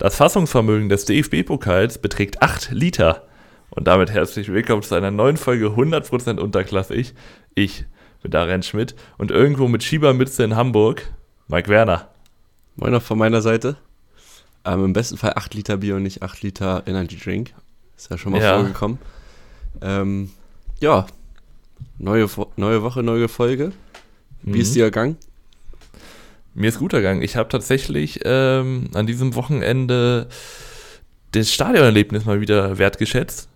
Das Fassungsvermögen des DFB-Pokals beträgt 8 Liter. Und damit herzlich willkommen zu einer neuen Folge 100% unterklassig. Ich bin Darren Schmidt und irgendwo mit Schiebermütze in Hamburg, Mike Werner. Moin auch von meiner Seite. Ähm, Im besten Fall 8 Liter Bier und nicht 8 Liter Energy Drink. Ist ja schon mal ja. vorgekommen. Ähm, ja, neue, neue Woche, neue Folge. Wie mhm. ist dir ergangen? Mir ist gut ergangen. Ich habe tatsächlich ähm, an diesem Wochenende das Stadionerlebnis mal wieder wertgeschätzt.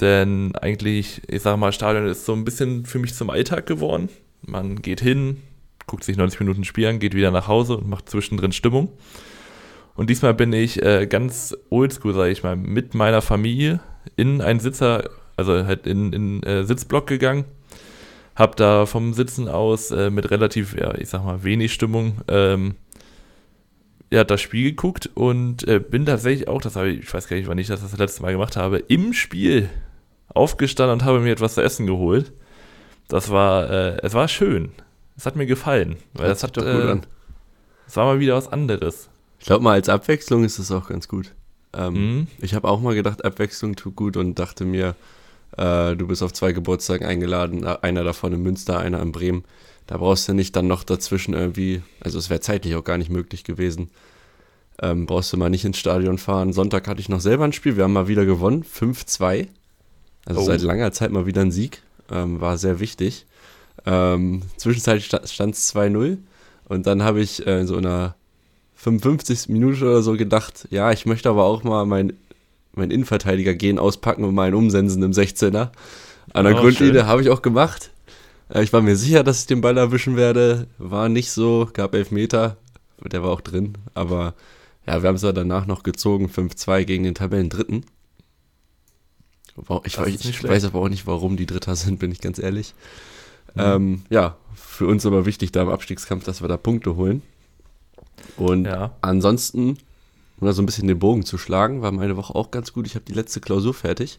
Denn eigentlich, ich sage mal, Stadion ist so ein bisschen für mich zum Alltag geworden. Man geht hin, guckt sich 90 Minuten Spiel an, geht wieder nach Hause und macht zwischendrin Stimmung. Und diesmal bin ich äh, ganz oldschool, sage ich mal, mit meiner Familie in einen Sitzer, also halt in, in äh, Sitzblock gegangen hab da vom Sitzen aus äh, mit relativ, ja, ich sag mal, wenig Stimmung ähm, ja, das Spiel geguckt und äh, bin tatsächlich auch, das habe ich, ich weiß gar nicht, wann ich das das letzte Mal gemacht habe, im Spiel aufgestanden und habe mir etwas zu essen geholt. Das war, äh, es war schön. Es hat mir gefallen, weil das, das hat, doch gut äh, an. Es war mal wieder was anderes. Ich glaube mal, als Abwechslung ist es auch ganz gut. Ähm, mhm. Ich habe auch mal gedacht, Abwechslung tut gut und dachte mir, äh, du bist auf zwei Geburtstagen eingeladen, äh, einer davon in Münster, einer in Bremen. Da brauchst du nicht dann noch dazwischen irgendwie, also es wäre zeitlich auch gar nicht möglich gewesen. Ähm, brauchst du mal nicht ins Stadion fahren. Sonntag hatte ich noch selber ein Spiel, wir haben mal wieder gewonnen, 5-2. Also oh. seit langer Zeit mal wieder ein Sieg. Ähm, war sehr wichtig. Ähm, zwischenzeitlich stand es 2-0 und dann habe ich äh, in so einer 55. Minute oder so gedacht, ja, ich möchte aber auch mal mein mein Innenverteidiger gehen, auspacken und mal einen umsensen im 16er. An der oh, Grundlinie habe ich auch gemacht. Äh, ich war mir sicher, dass ich den Ball erwischen werde. War nicht so, gab elf Meter. Der war auch drin. Aber ja, wir haben es ja danach noch gezogen, 5-2 gegen den Tabellendritten. Ich, ich, ich weiß aber auch nicht, warum die Dritter sind, bin ich ganz ehrlich. Mhm. Ähm, ja, für uns aber wichtig da im Abstiegskampf, dass wir da Punkte holen. Und ja. ansonsten um da so ein bisschen den Bogen zu schlagen, war meine Woche auch ganz gut. Ich habe die letzte Klausur fertig.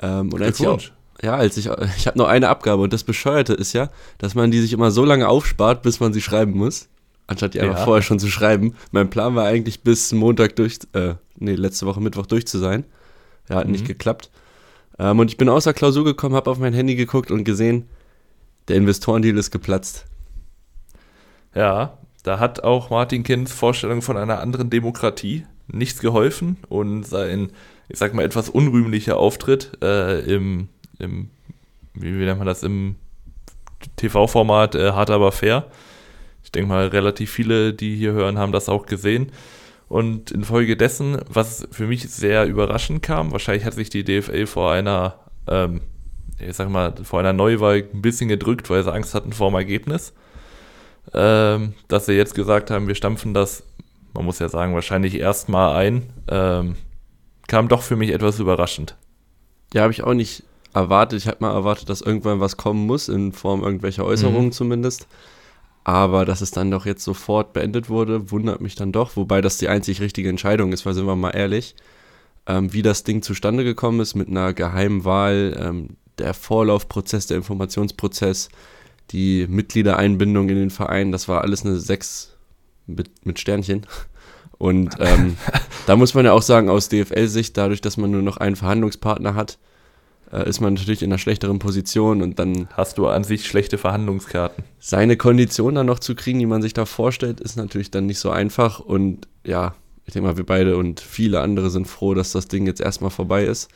Ähm, und als ich auch, ja, als ich, ich habe noch eine Abgabe und das Bescheuerte ist ja, dass man die sich immer so lange aufspart, bis man sie schreiben muss, anstatt die einfach ja. vorher schon zu schreiben. Mein Plan war eigentlich bis Montag durch, äh, nee, letzte Woche Mittwoch durch zu sein. Ja, hat mhm. nicht geklappt. Ähm, und ich bin außer Klausur gekommen, habe auf mein Handy geguckt und gesehen, der Investorendeal ist geplatzt. Ja, da hat auch Martin Kinds Vorstellung von einer anderen Demokratie nichts geholfen und sein, ich sag mal, etwas unrühmlicher Auftritt äh, im, im, wie, wie nennt man das, im TV-Format äh, Hart aber fair. Ich denke mal, relativ viele, die hier hören, haben das auch gesehen. Und infolgedessen, was für mich sehr überraschend kam, wahrscheinlich hat sich die DFL vor einer, ähm, ich sag mal, vor einer Neuwahl ein bisschen gedrückt, weil sie Angst hatten vor dem Ergebnis ähm, dass sie jetzt gesagt haben, wir stampfen das, man muss ja sagen, wahrscheinlich erstmal ein, ähm, kam doch für mich etwas überraschend. Ja, habe ich auch nicht erwartet. Ich habe mal erwartet, dass irgendwann was kommen muss, in Form irgendwelcher Äußerungen mhm. zumindest. Aber dass es dann doch jetzt sofort beendet wurde, wundert mich dann doch. Wobei das die einzig richtige Entscheidung ist, weil sind wir mal ehrlich. Ähm, wie das Ding zustande gekommen ist mit einer geheimen Wahl, ähm, der Vorlaufprozess, der Informationsprozess, die Mitgliedereinbindung in den Verein, das war alles eine 6 mit, mit Sternchen. Und ähm, da muss man ja auch sagen, aus DFL-Sicht, dadurch, dass man nur noch einen Verhandlungspartner hat, äh, ist man natürlich in einer schlechteren Position und dann. Hast du an sich schlechte Verhandlungskarten? Seine Konditionen dann noch zu kriegen, die man sich da vorstellt, ist natürlich dann nicht so einfach. Und ja, ich denke mal, wir beide und viele andere sind froh, dass das Ding jetzt erstmal vorbei ist.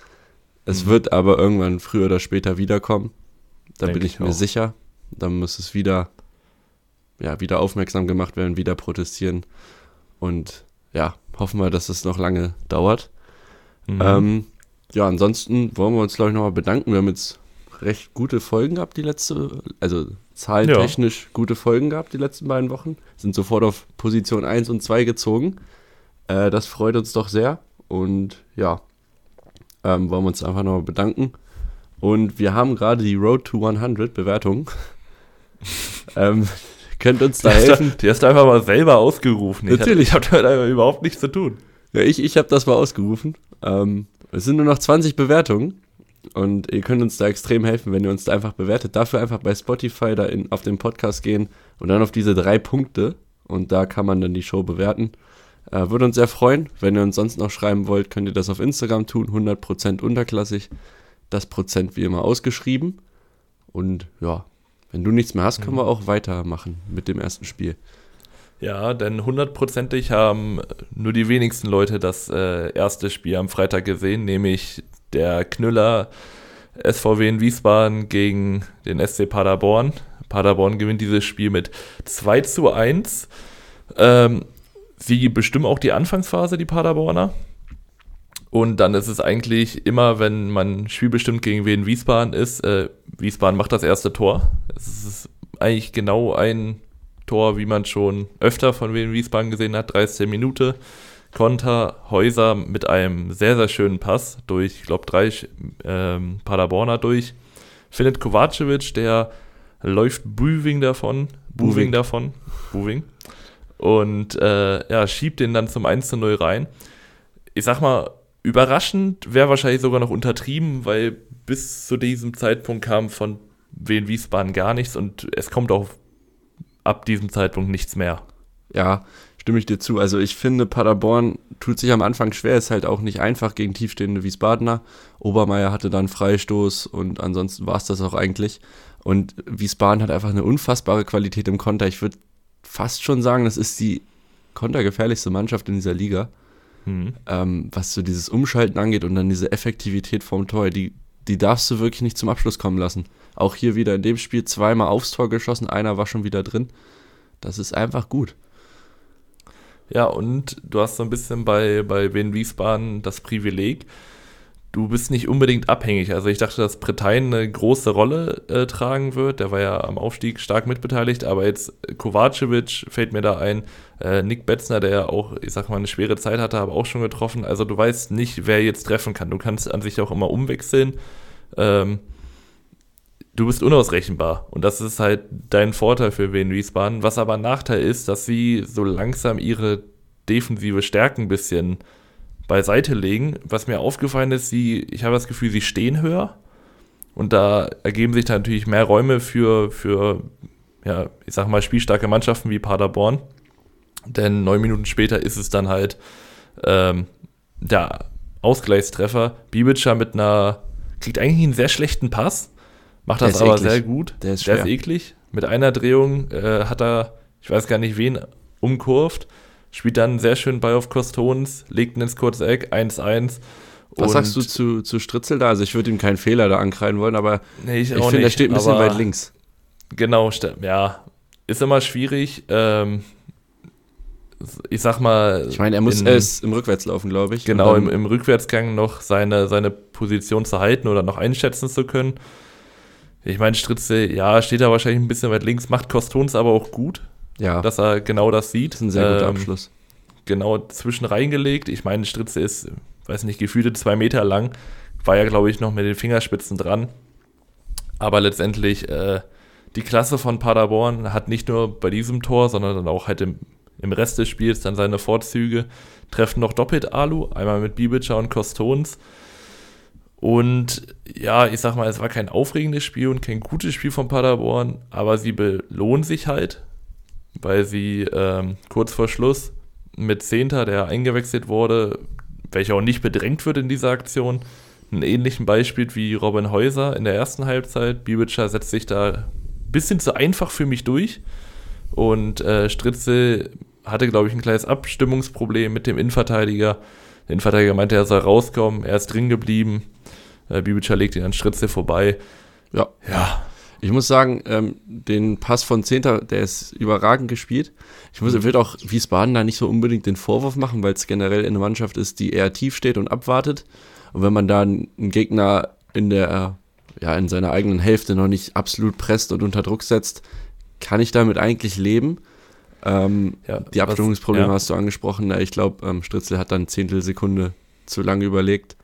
Es mhm. wird aber irgendwann früher oder später wiederkommen. Da Denk bin ich, ich mir sicher. Dann muss es wieder, ja, wieder aufmerksam gemacht werden, wieder protestieren. Und ja, hoffen wir, dass es noch lange dauert. Mhm. Ähm, ja, ansonsten wollen wir uns, glaube ich, nochmal bedanken. Wir haben jetzt recht gute Folgen gehabt, die letzte, also zahlentechnisch ja. gute Folgen gehabt, die letzten beiden Wochen. Sind sofort auf Position 1 und 2 gezogen. Äh, das freut uns doch sehr. Und ja, ähm, wollen wir uns einfach nochmal bedanken. Und wir haben gerade die Road to 100 Bewertungen ähm, könnt uns da die helfen. Hast du, die hast du einfach mal selber ausgerufen. Natürlich. Ich habe hab damit überhaupt nichts zu tun. Ja, ich, ich habe das mal ausgerufen. Ähm, es sind nur noch 20 Bewertungen. Und ihr könnt uns da extrem helfen, wenn ihr uns da einfach bewertet. Dafür einfach bei Spotify da in, auf den Podcast gehen und dann auf diese drei Punkte. Und da kann man dann die Show bewerten. Äh, würde uns sehr freuen. Wenn ihr uns sonst noch schreiben wollt, könnt ihr das auf Instagram tun. 100% unterklassig. Das Prozent wie immer ausgeschrieben. Und ja, wenn du nichts mehr hast, können wir mhm. auch weitermachen mit dem ersten Spiel. Ja, denn hundertprozentig haben nur die wenigsten Leute das äh, erste Spiel am Freitag gesehen, nämlich der Knüller SVW in Wiesbaden gegen den SC Paderborn. Paderborn gewinnt dieses Spiel mit 2 zu 1. Ähm, sie bestimmen auch die Anfangsphase, die Paderborner. Und dann ist es eigentlich immer, wenn man spielbestimmt gegen wen Wiesbaden ist, äh, Wiesbaden macht das erste Tor. Es ist eigentlich genau ein Tor, wie man schon öfter von Wien Wiesbaden gesehen hat, 13 Minute. Konter Häuser mit einem sehr, sehr schönen Pass durch, ich glaube, drei ähm, Paderborner durch. Findet Kovacevic, der läuft Büving davon, Buving davon, Buving. Und äh, ja, schiebt den dann zum 1 zu 0 rein. Ich sag mal, überraschend wäre wahrscheinlich sogar noch untertrieben, weil bis zu diesem Zeitpunkt kam von Wien Wiesbaden gar nichts und es kommt auch ab diesem Zeitpunkt nichts mehr. Ja, stimme ich dir zu. Also ich finde, Paderborn tut sich am Anfang schwer, ist halt auch nicht einfach gegen tiefstehende Wiesbadener. Obermeier hatte dann Freistoß und ansonsten war es das auch eigentlich. Und Wiesbaden hat einfach eine unfassbare Qualität im Konter. Ich würde fast schon sagen, das ist die kontergefährlichste Mannschaft in dieser Liga. Mhm. Ähm, was so dieses Umschalten angeht und dann diese Effektivität vom Tor, die, die darfst du wirklich nicht zum Abschluss kommen lassen. Auch hier wieder in dem Spiel zweimal aufs Tor geschossen, einer war schon wieder drin. Das ist einfach gut. Ja, und du hast so ein bisschen bei, bei Wien Wiesbaden das Privileg, du bist nicht unbedingt abhängig. Also ich dachte, dass Bretein eine große Rolle äh, tragen wird. Der war ja am Aufstieg stark mitbeteiligt, aber jetzt Kovacevic fällt mir da ein, äh, Nick Betzner, der ja auch, ich sag mal, eine schwere Zeit hatte, aber auch schon getroffen. Also du weißt nicht, wer jetzt treffen kann. Du kannst an sich auch immer umwechseln. Ähm, du bist unausrechenbar. Und das ist halt dein Vorteil für Wien Wiesbaden. Was aber ein Nachteil ist, dass sie so langsam ihre defensive Stärken ein bisschen beiseite legen. Was mir aufgefallen ist, sie, ich habe das Gefühl, sie stehen höher. Und da ergeben sich dann natürlich mehr Räume für, für, ja, ich sag mal, spielstarke Mannschaften wie Paderborn. Denn neun Minuten später ist es dann halt ähm, der Ausgleichstreffer. Bibica mit einer, kriegt eigentlich einen sehr schlechten Pass, macht das aber eklig. sehr gut. Der ist, der ist eklig. Mit einer Drehung äh, hat er, ich weiß gar nicht wen, umkurvt, spielt dann sehr schön Ball auf Kostons, legt ihn ins kurze Eck, 1-1. Was sagst du zu, zu Stritzel da? Also ich würde ihm keinen Fehler da ankreiden wollen, aber nee, ich, ich finde, er steht ein bisschen weit links. Genau, ja, ist immer schwierig. Ähm, ich sag mal. Ich meine, er muss in, erst im Rückwärtslaufen, glaube ich. Genau, im, im Rückwärtsgang noch seine, seine Position zu halten oder noch einschätzen zu können. Ich meine, Stritze, ja, steht da wahrscheinlich ein bisschen weit links, macht Kostons aber auch gut. Ja. Dass er genau das sieht. Das ist ein sehr guter ähm, Abschluss. Genau zwischen reingelegt. Ich meine, Stritze ist, weiß nicht, gefühlte zwei Meter lang. War ja, glaube ich, noch mit den Fingerspitzen dran. Aber letztendlich, äh, die Klasse von Paderborn hat nicht nur bei diesem Tor, sondern dann auch halt im im Rest des Spiels dann seine Vorzüge, treffen noch doppelt Alu, einmal mit Bibica und Kostons. Und ja, ich sag mal, es war kein aufregendes Spiel und kein gutes Spiel von Paderborn, aber sie belohnen sich halt, weil sie ähm, kurz vor Schluss mit Zehnter, der eingewechselt wurde, welcher auch nicht bedrängt wird in dieser Aktion, einen ähnlichen Beispiel wie Robin Häuser in der ersten Halbzeit. Bibica setzt sich da ein bisschen zu einfach für mich durch und äh, Stritzel hatte, glaube ich, ein kleines Abstimmungsproblem mit dem Innenverteidiger. Der Innenverteidiger meinte, er soll rauskommen, er ist drin geblieben. Äh, Bibica legt ihn an Stritzel vorbei. Ja. Ja. Ich muss sagen, ähm, den Pass von Zehnter, der ist überragend gespielt. Ich muss, mhm. will auch Wiesbaden da nicht so unbedingt den Vorwurf machen, weil es generell eine Mannschaft ist, die eher tief steht und abwartet. Und wenn man da einen Gegner in der, ja, in seiner eigenen Hälfte noch nicht absolut presst und unter Druck setzt, kann ich damit eigentlich leben. Ähm, ja, die Abstimmungsprobleme ja. hast du angesprochen. Ich glaube, ähm, Stritzel hat dann Zehntelsekunde zu lange überlegt.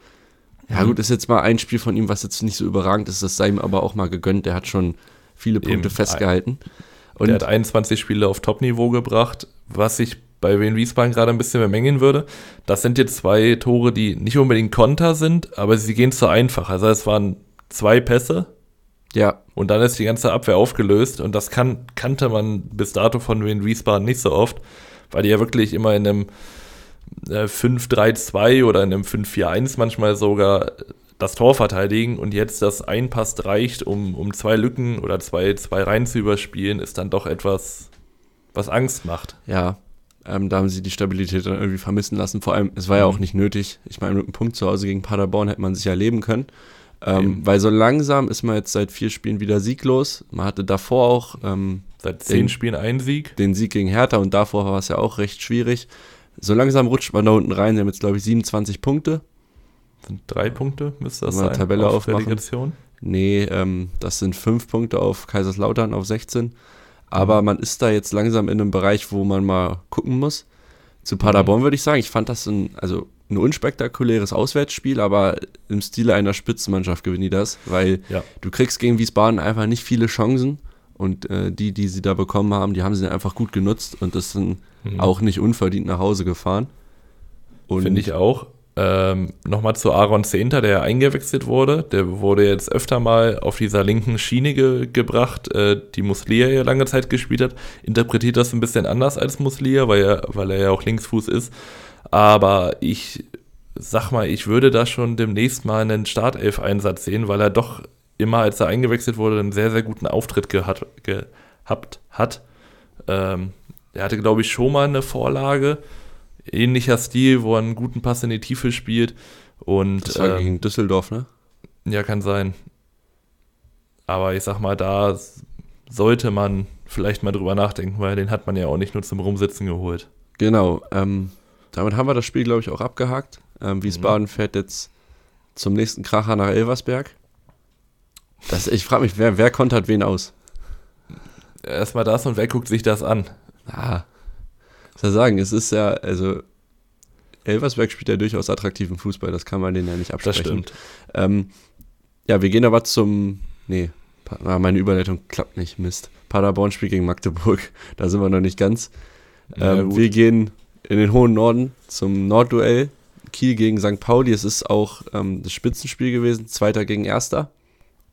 Ja, mhm. gut, ist jetzt mal ein Spiel von ihm, was jetzt nicht so überragend ist. Das sei ihm aber auch mal gegönnt. Der hat schon viele Punkte Eben. festgehalten. Und der hat 21 Spiele auf Topniveau gebracht, was ich bei Wien Wiesbaden gerade ein bisschen bemängeln würde. Das sind jetzt zwei Tore, die nicht unbedingt Konter sind, aber sie gehen zu einfach. Also es waren zwei Pässe, ja. Und dann ist die ganze Abwehr aufgelöst und das kann, kannte man bis dato von Wien Wiesbaden nicht so oft, weil die ja wirklich immer in einem äh, 5-3-2 oder in einem 5-4-1 manchmal sogar das Tor verteidigen und jetzt das ein Pass reicht, um, um zwei Lücken oder zwei, zwei Reihen zu überspielen, ist dann doch etwas, was Angst macht. Ja, ähm, da haben sie die Stabilität dann irgendwie vermissen lassen. Vor allem, es war ja auch mhm. nicht nötig. Ich meine, mit einem Punkt zu Hause gegen Paderborn hätte man sich ja leben können. Ähm, weil so langsam ist man jetzt seit vier Spielen wieder sieglos. Man hatte davor auch ähm, seit zehn den, Spielen einen Sieg. Den Sieg gegen Hertha und davor war es ja auch recht schwierig. So langsam rutscht man da unten rein. Sie haben jetzt, glaube ich, 27 Punkte. Sind drei Punkte, müsste das sein? Tabelle auf Relegation? Nee, ähm, das sind fünf Punkte auf Kaiserslautern auf 16. Aber mhm. man ist da jetzt langsam in einem Bereich, wo man mal gucken muss. Zu Paderborn mhm. würde ich sagen, ich fand das ein, also ein unspektakuläres Auswärtsspiel, aber im Stile einer Spitzenmannschaft gewinnen die das, weil ja. du kriegst gegen Wiesbaden einfach nicht viele Chancen und äh, die, die sie da bekommen haben, die haben sie einfach gut genutzt und das sind mhm. auch nicht unverdient nach Hause gefahren. Finde ich auch. Ähm, Nochmal zu Aaron Zehnter, der eingewechselt wurde. Der wurde jetzt öfter mal auf dieser linken Schiene ge gebracht, äh, die Muslia ja lange Zeit gespielt hat. Interpretiert das ein bisschen anders als Muslia, weil er, weil er ja auch Linksfuß ist. Aber ich sag mal, ich würde da schon demnächst mal einen Startelf-Einsatz sehen, weil er doch immer, als er eingewechselt wurde, einen sehr, sehr guten Auftritt gehat, gehabt hat. Ähm, er hatte, glaube ich, schon mal eine Vorlage ähnlicher Stil, wo er einen guten Pass in die Tiefe spielt. Und, das war ähm, gegen Düsseldorf, ne? Ja, kann sein. Aber ich sag mal, da sollte man vielleicht mal drüber nachdenken, weil den hat man ja auch nicht nur zum Rumsitzen geholt. Genau. Ähm, damit haben wir das Spiel, glaube ich, auch abgehakt. Ähm, Wiesbaden mhm. fährt jetzt zum nächsten Kracher nach Elversberg. Das, ich frage mich, wer, wer kontert wen aus? Erstmal das und wer guckt sich das an? Ah, soll ich sagen, es ist ja, also Elversberg spielt ja durchaus attraktiven Fußball, das kann man denen ja nicht absprechen. Das stimmt. Ähm, ja, wir gehen aber zum, nee, ah, meine Überleitung klappt nicht, Mist. Paderborn spielt gegen Magdeburg, da sind wir noch nicht ganz. Ähm, wir gehen in den hohen Norden zum Nordduell. Kiel gegen St. Pauli. Es ist auch ähm, das Spitzenspiel gewesen, Zweiter gegen Erster.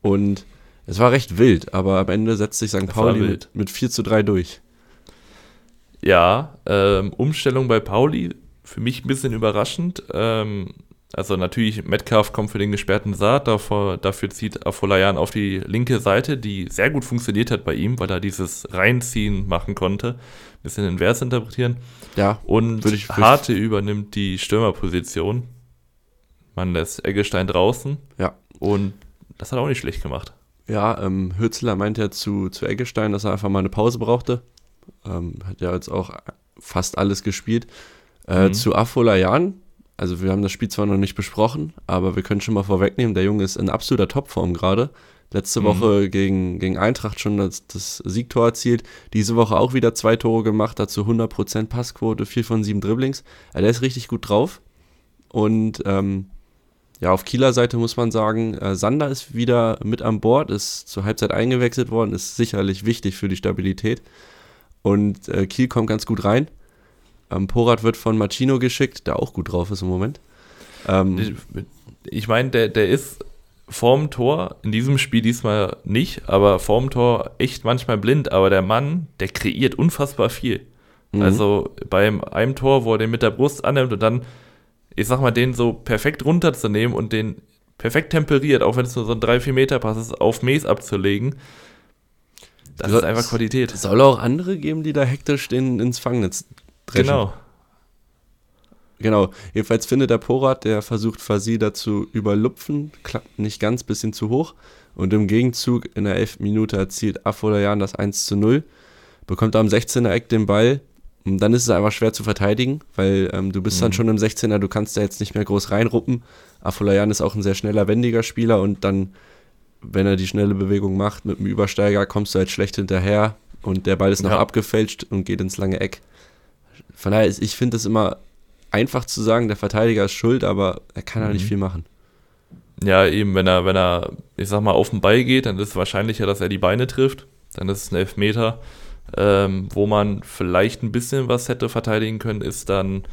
Und es war recht wild, aber am Ende setzt sich St. Pauli mit, mit 4 zu 3 durch. Ja, ähm, Umstellung bei Pauli, für mich ein bisschen überraschend. Ähm, also natürlich, Metcalf kommt für den gesperrten Saat, davor, dafür zieht Afolayan auf die linke Seite, die sehr gut funktioniert hat bei ihm, weil er dieses Reinziehen machen konnte, ein bisschen invers interpretieren. Ja. Und würde ich, Harte übernimmt die Stürmerposition. Man lässt Eggestein draußen. Ja. Und das hat er auch nicht schlecht gemacht. Ja, ähm, Hürzler meint ja zu, zu Eggestein, dass er einfach mal eine Pause brauchte. Ähm, hat ja jetzt auch fast alles gespielt. Äh, mhm. Zu Afolayan, also wir haben das Spiel zwar noch nicht besprochen, aber wir können schon mal vorwegnehmen, der Junge ist in absoluter Topform gerade. Letzte mhm. Woche gegen, gegen Eintracht schon das, das, Siegtor erzielt. Diese Woche auch wieder zwei Tore gemacht, dazu 100% Passquote, 4 von 7 Dribblings. Also der ist richtig gut drauf. Und ähm, ja, auf Kieler Seite muss man sagen, äh, Sander ist wieder mit an Bord, ist zur Halbzeit eingewechselt worden, ist sicherlich wichtig für die Stabilität. Und äh, Kiel kommt ganz gut rein. Ähm, Porat wird von Machino geschickt, der auch gut drauf ist im Moment. Ähm, ich, ich meine, der, der ist vorm Tor, in diesem Spiel diesmal nicht, aber vorm Tor echt manchmal blind. Aber der Mann, der kreiert unfassbar viel. Mhm. Also beim einem Tor, wo er den mit der Brust annimmt und dann, ich sag mal, den so perfekt runterzunehmen und den perfekt temperiert, auch wenn es nur so ein 3-4 Meter Pass ist, auf Mace abzulegen. Das ist einfach Qualität. Es soll auch andere geben, die da hektisch den, ins Fangnetz dreschen. Genau. Genau. Jedenfalls findet der Porat, der versucht Fasida zu überlupfen, klappt nicht ganz, bisschen zu hoch. Und im Gegenzug in der 11. Minute erzielt Afolayan das 1 zu 0, bekommt am 16er Eck den Ball. Und dann ist es einfach schwer zu verteidigen, weil ähm, du bist mhm. dann schon im 16er, du kannst da jetzt nicht mehr groß reinruppen. Afolayan ist auch ein sehr schneller, wendiger Spieler und dann wenn er die schnelle Bewegung macht mit dem Übersteiger, kommst du halt schlecht hinterher und der Ball ist noch ja. abgefälscht und geht ins lange Eck. Von daher, ist, ich finde es immer einfach zu sagen, der Verteidiger ist schuld, aber er kann halt mhm. nicht viel machen. Ja, eben, wenn er, wenn er, ich sag mal, auf den Ball geht, dann ist es wahrscheinlicher, dass er die Beine trifft. Dann ist es ein Elfmeter. Ähm, wo man vielleicht ein bisschen was hätte verteidigen können, ist dann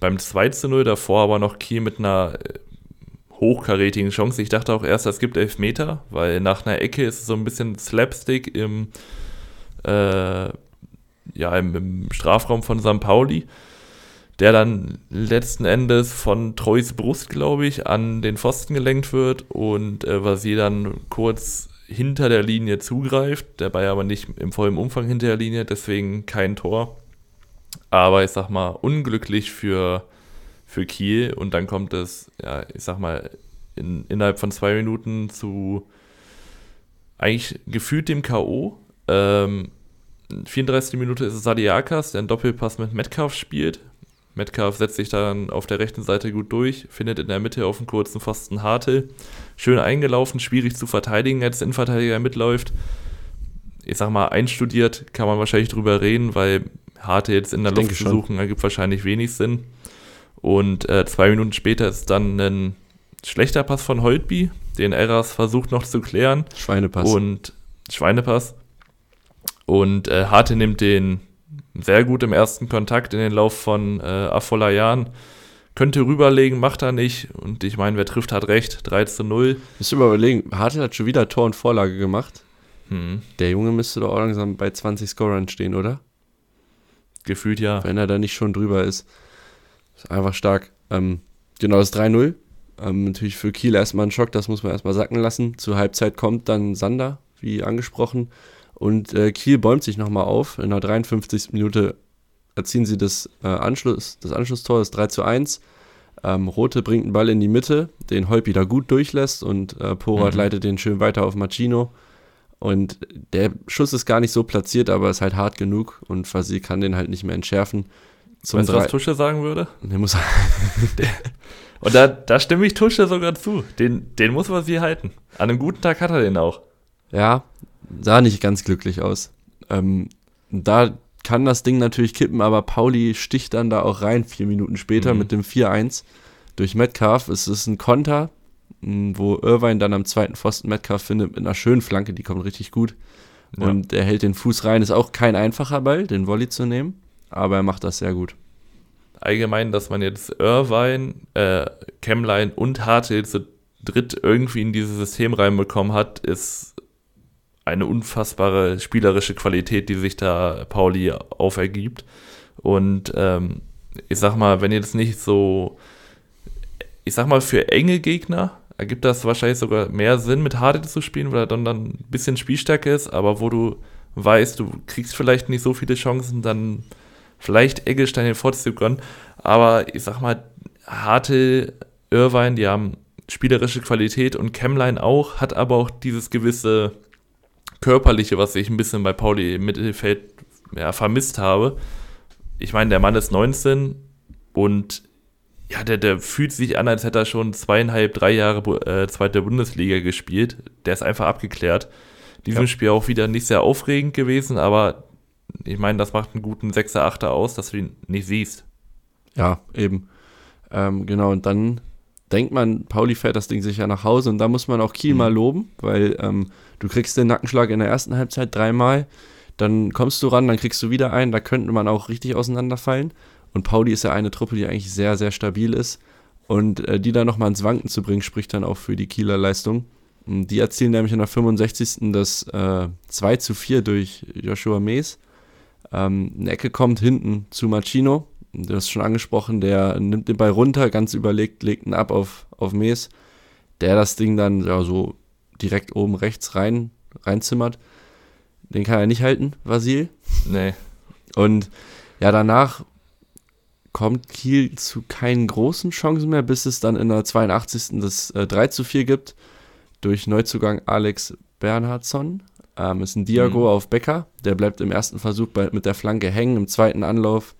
beim 2 zu 0 davor aber noch Kiel mit einer hochkarätigen Chance. Ich dachte auch erst, es gibt Elfmeter, weil nach einer Ecke ist es so ein bisschen Slapstick im, äh, ja, im, im, Strafraum von St. Pauli. der dann letzten Endes von Treus Brust, glaube ich, an den Pfosten gelenkt wird und äh, Vasir dann kurz hinter der Linie zugreift, dabei aber nicht im vollen Umfang hinter der Linie, deswegen kein Tor. Aber ich sag mal, unglücklich für, für Kiel und dann kommt es, ja, ich sag mal, in, innerhalb von zwei Minuten zu eigentlich gefühlt dem K.O. Ähm, 34. Minute ist es Sadiakas, der einen Doppelpass mit Metcalf spielt. Metcalf setzt sich dann auf der rechten Seite gut durch, findet in der Mitte auf dem kurzen Pfosten Hartel. Schön eingelaufen, schwierig zu verteidigen, als der Innenverteidiger mitläuft. Ich sag mal, einstudiert kann man wahrscheinlich drüber reden, weil Hartel jetzt in der ich Luft zu suchen ergibt wahrscheinlich wenig Sinn. Und äh, zwei Minuten später ist dann ein schlechter Pass von Holtby, den Eras versucht noch zu klären. Schweinepass. Und Schweinepass. Und äh, Harte nimmt den sehr gut im ersten Kontakt in den Lauf von äh, Afolayan. Könnte rüberlegen, macht er nicht. Und ich meine, wer trifft, hat recht. 3 zu 0. Müsst ihr mal überlegen, Harte hat schon wieder Tor und Vorlage gemacht. Hm. Der Junge müsste doch auch langsam bei 20 Scorern stehen, oder? Gefühlt ja. Wenn er da nicht schon drüber ist. Ist einfach stark. Ähm, genau, das 3-0. Ähm, natürlich für Kiel erstmal ein Schock, das muss man erstmal sacken lassen. Zur Halbzeit kommt dann Sander, wie angesprochen. Und äh, Kiel bäumt sich nochmal auf. In der 53. Minute erzielen sie das, äh, Anschluss, das Anschlusstor, das 3 zu 1. Ähm, Rote bringt einen Ball in die Mitte, den Holpi da gut durchlässt und äh, Porat mhm. leitet den schön weiter auf Machino. Und der Schuss ist gar nicht so platziert, aber ist halt hart genug und Fasi kann den halt nicht mehr entschärfen. Zum weißt du, was Tusche sagen würde? Der muss. und da, da stimme ich Tusche sogar zu. Den, den muss man sie halten. An einem guten Tag hat er den auch. Ja, sah nicht ganz glücklich aus. Ähm, da kann das Ding natürlich kippen, aber Pauli sticht dann da auch rein, vier Minuten später mhm. mit dem 4-1 durch Metcalf. Es ist ein Konter, wo Irvine dann am zweiten Pfosten Metcalf findet mit einer schönen Flanke, die kommt richtig gut. Ja. Und er hält den Fuß rein. Ist auch kein einfacher Ball, den Volley zu nehmen, aber er macht das sehr gut. Allgemein, dass man jetzt Irvine, äh, Chemline und Hartel zu dritt irgendwie in dieses System reinbekommen hat, ist eine unfassbare spielerische Qualität, die sich da Pauli aufergibt. Und ähm, ich sag mal, wenn jetzt nicht so, ich sag mal, für enge Gegner ergibt das wahrscheinlich sogar mehr Sinn, mit Hardy zu spielen, weil er dann, dann ein bisschen Spielstärke ist, aber wo du weißt, du kriegst vielleicht nicht so viele Chancen, dann vielleicht Eggestein den Vorzug gönnen. Aber ich sag mal, Harte, Irvine, die haben spielerische Qualität und Chemline auch, hat aber auch dieses gewisse Körperliche, was ich ein bisschen bei Pauli im Mittelfeld ja, vermisst habe. Ich meine, der Mann ist 19 und ja, der, der fühlt sich an, als hätte er schon zweieinhalb, drei Jahre äh, zweite Bundesliga gespielt. Der ist einfach abgeklärt. Diesem ja. Spiel auch wieder nicht sehr aufregend gewesen, aber ich meine, das macht einen guten 6er, 8er aus, dass du ihn nicht siehst. Ja, eben. Ähm, genau, und dann denkt man, Pauli fährt das Ding sicher nach Hause und da muss man auch Kiel mhm. mal loben, weil ähm, du kriegst den Nackenschlag in der ersten Halbzeit dreimal, dann kommst du ran, dann kriegst du wieder einen, da könnte man auch richtig auseinanderfallen. Und Pauli ist ja eine Truppe, die eigentlich sehr, sehr stabil ist. Und äh, die da nochmal ins Wanken zu bringen, spricht dann auch für die Kieler Leistung. Und die erzielen nämlich in der 65. das äh, 2 zu 4 durch Joshua Mees. Ähm, eine Ecke kommt hinten zu Machino, du hast schon angesprochen, der nimmt den Ball runter, ganz überlegt, legt ihn ab auf, auf Mees, der das Ding dann ja, so direkt oben rechts rein, reinzimmert. Den kann er nicht halten, Vasil. Nee. Und ja, danach kommt Kiel zu keinen großen Chancen mehr, bis es dann in der 82. das äh, 3 zu 4 gibt. Durch Neuzugang Alex Bernhardsson. Ähm, ist ein Diago mhm. auf Becker. Der bleibt im ersten Versuch bei, mit der Flanke hängen. Im zweiten Anlauf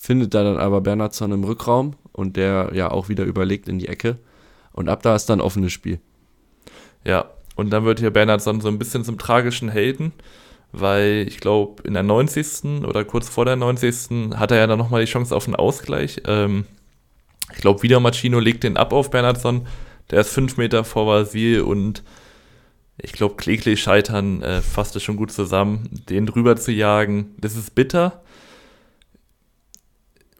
findet er dann aber Bernhardsson im Rückraum und der ja auch wieder überlegt in die Ecke. Und ab da ist dann offenes Spiel. Ja, und dann wird hier Bernhardsson so ein bisschen zum tragischen Helden, weil ich glaube, in der 90. oder kurz vor der 90. hat er ja dann nochmal die Chance auf einen Ausgleich. Ähm, ich glaube, wieder Machino legt den ab auf Bernhardsson. Der ist fünf Meter vor Vasil und ich glaube, kläglich scheitern äh, fasst es schon gut zusammen, den drüber zu jagen. Das ist bitter,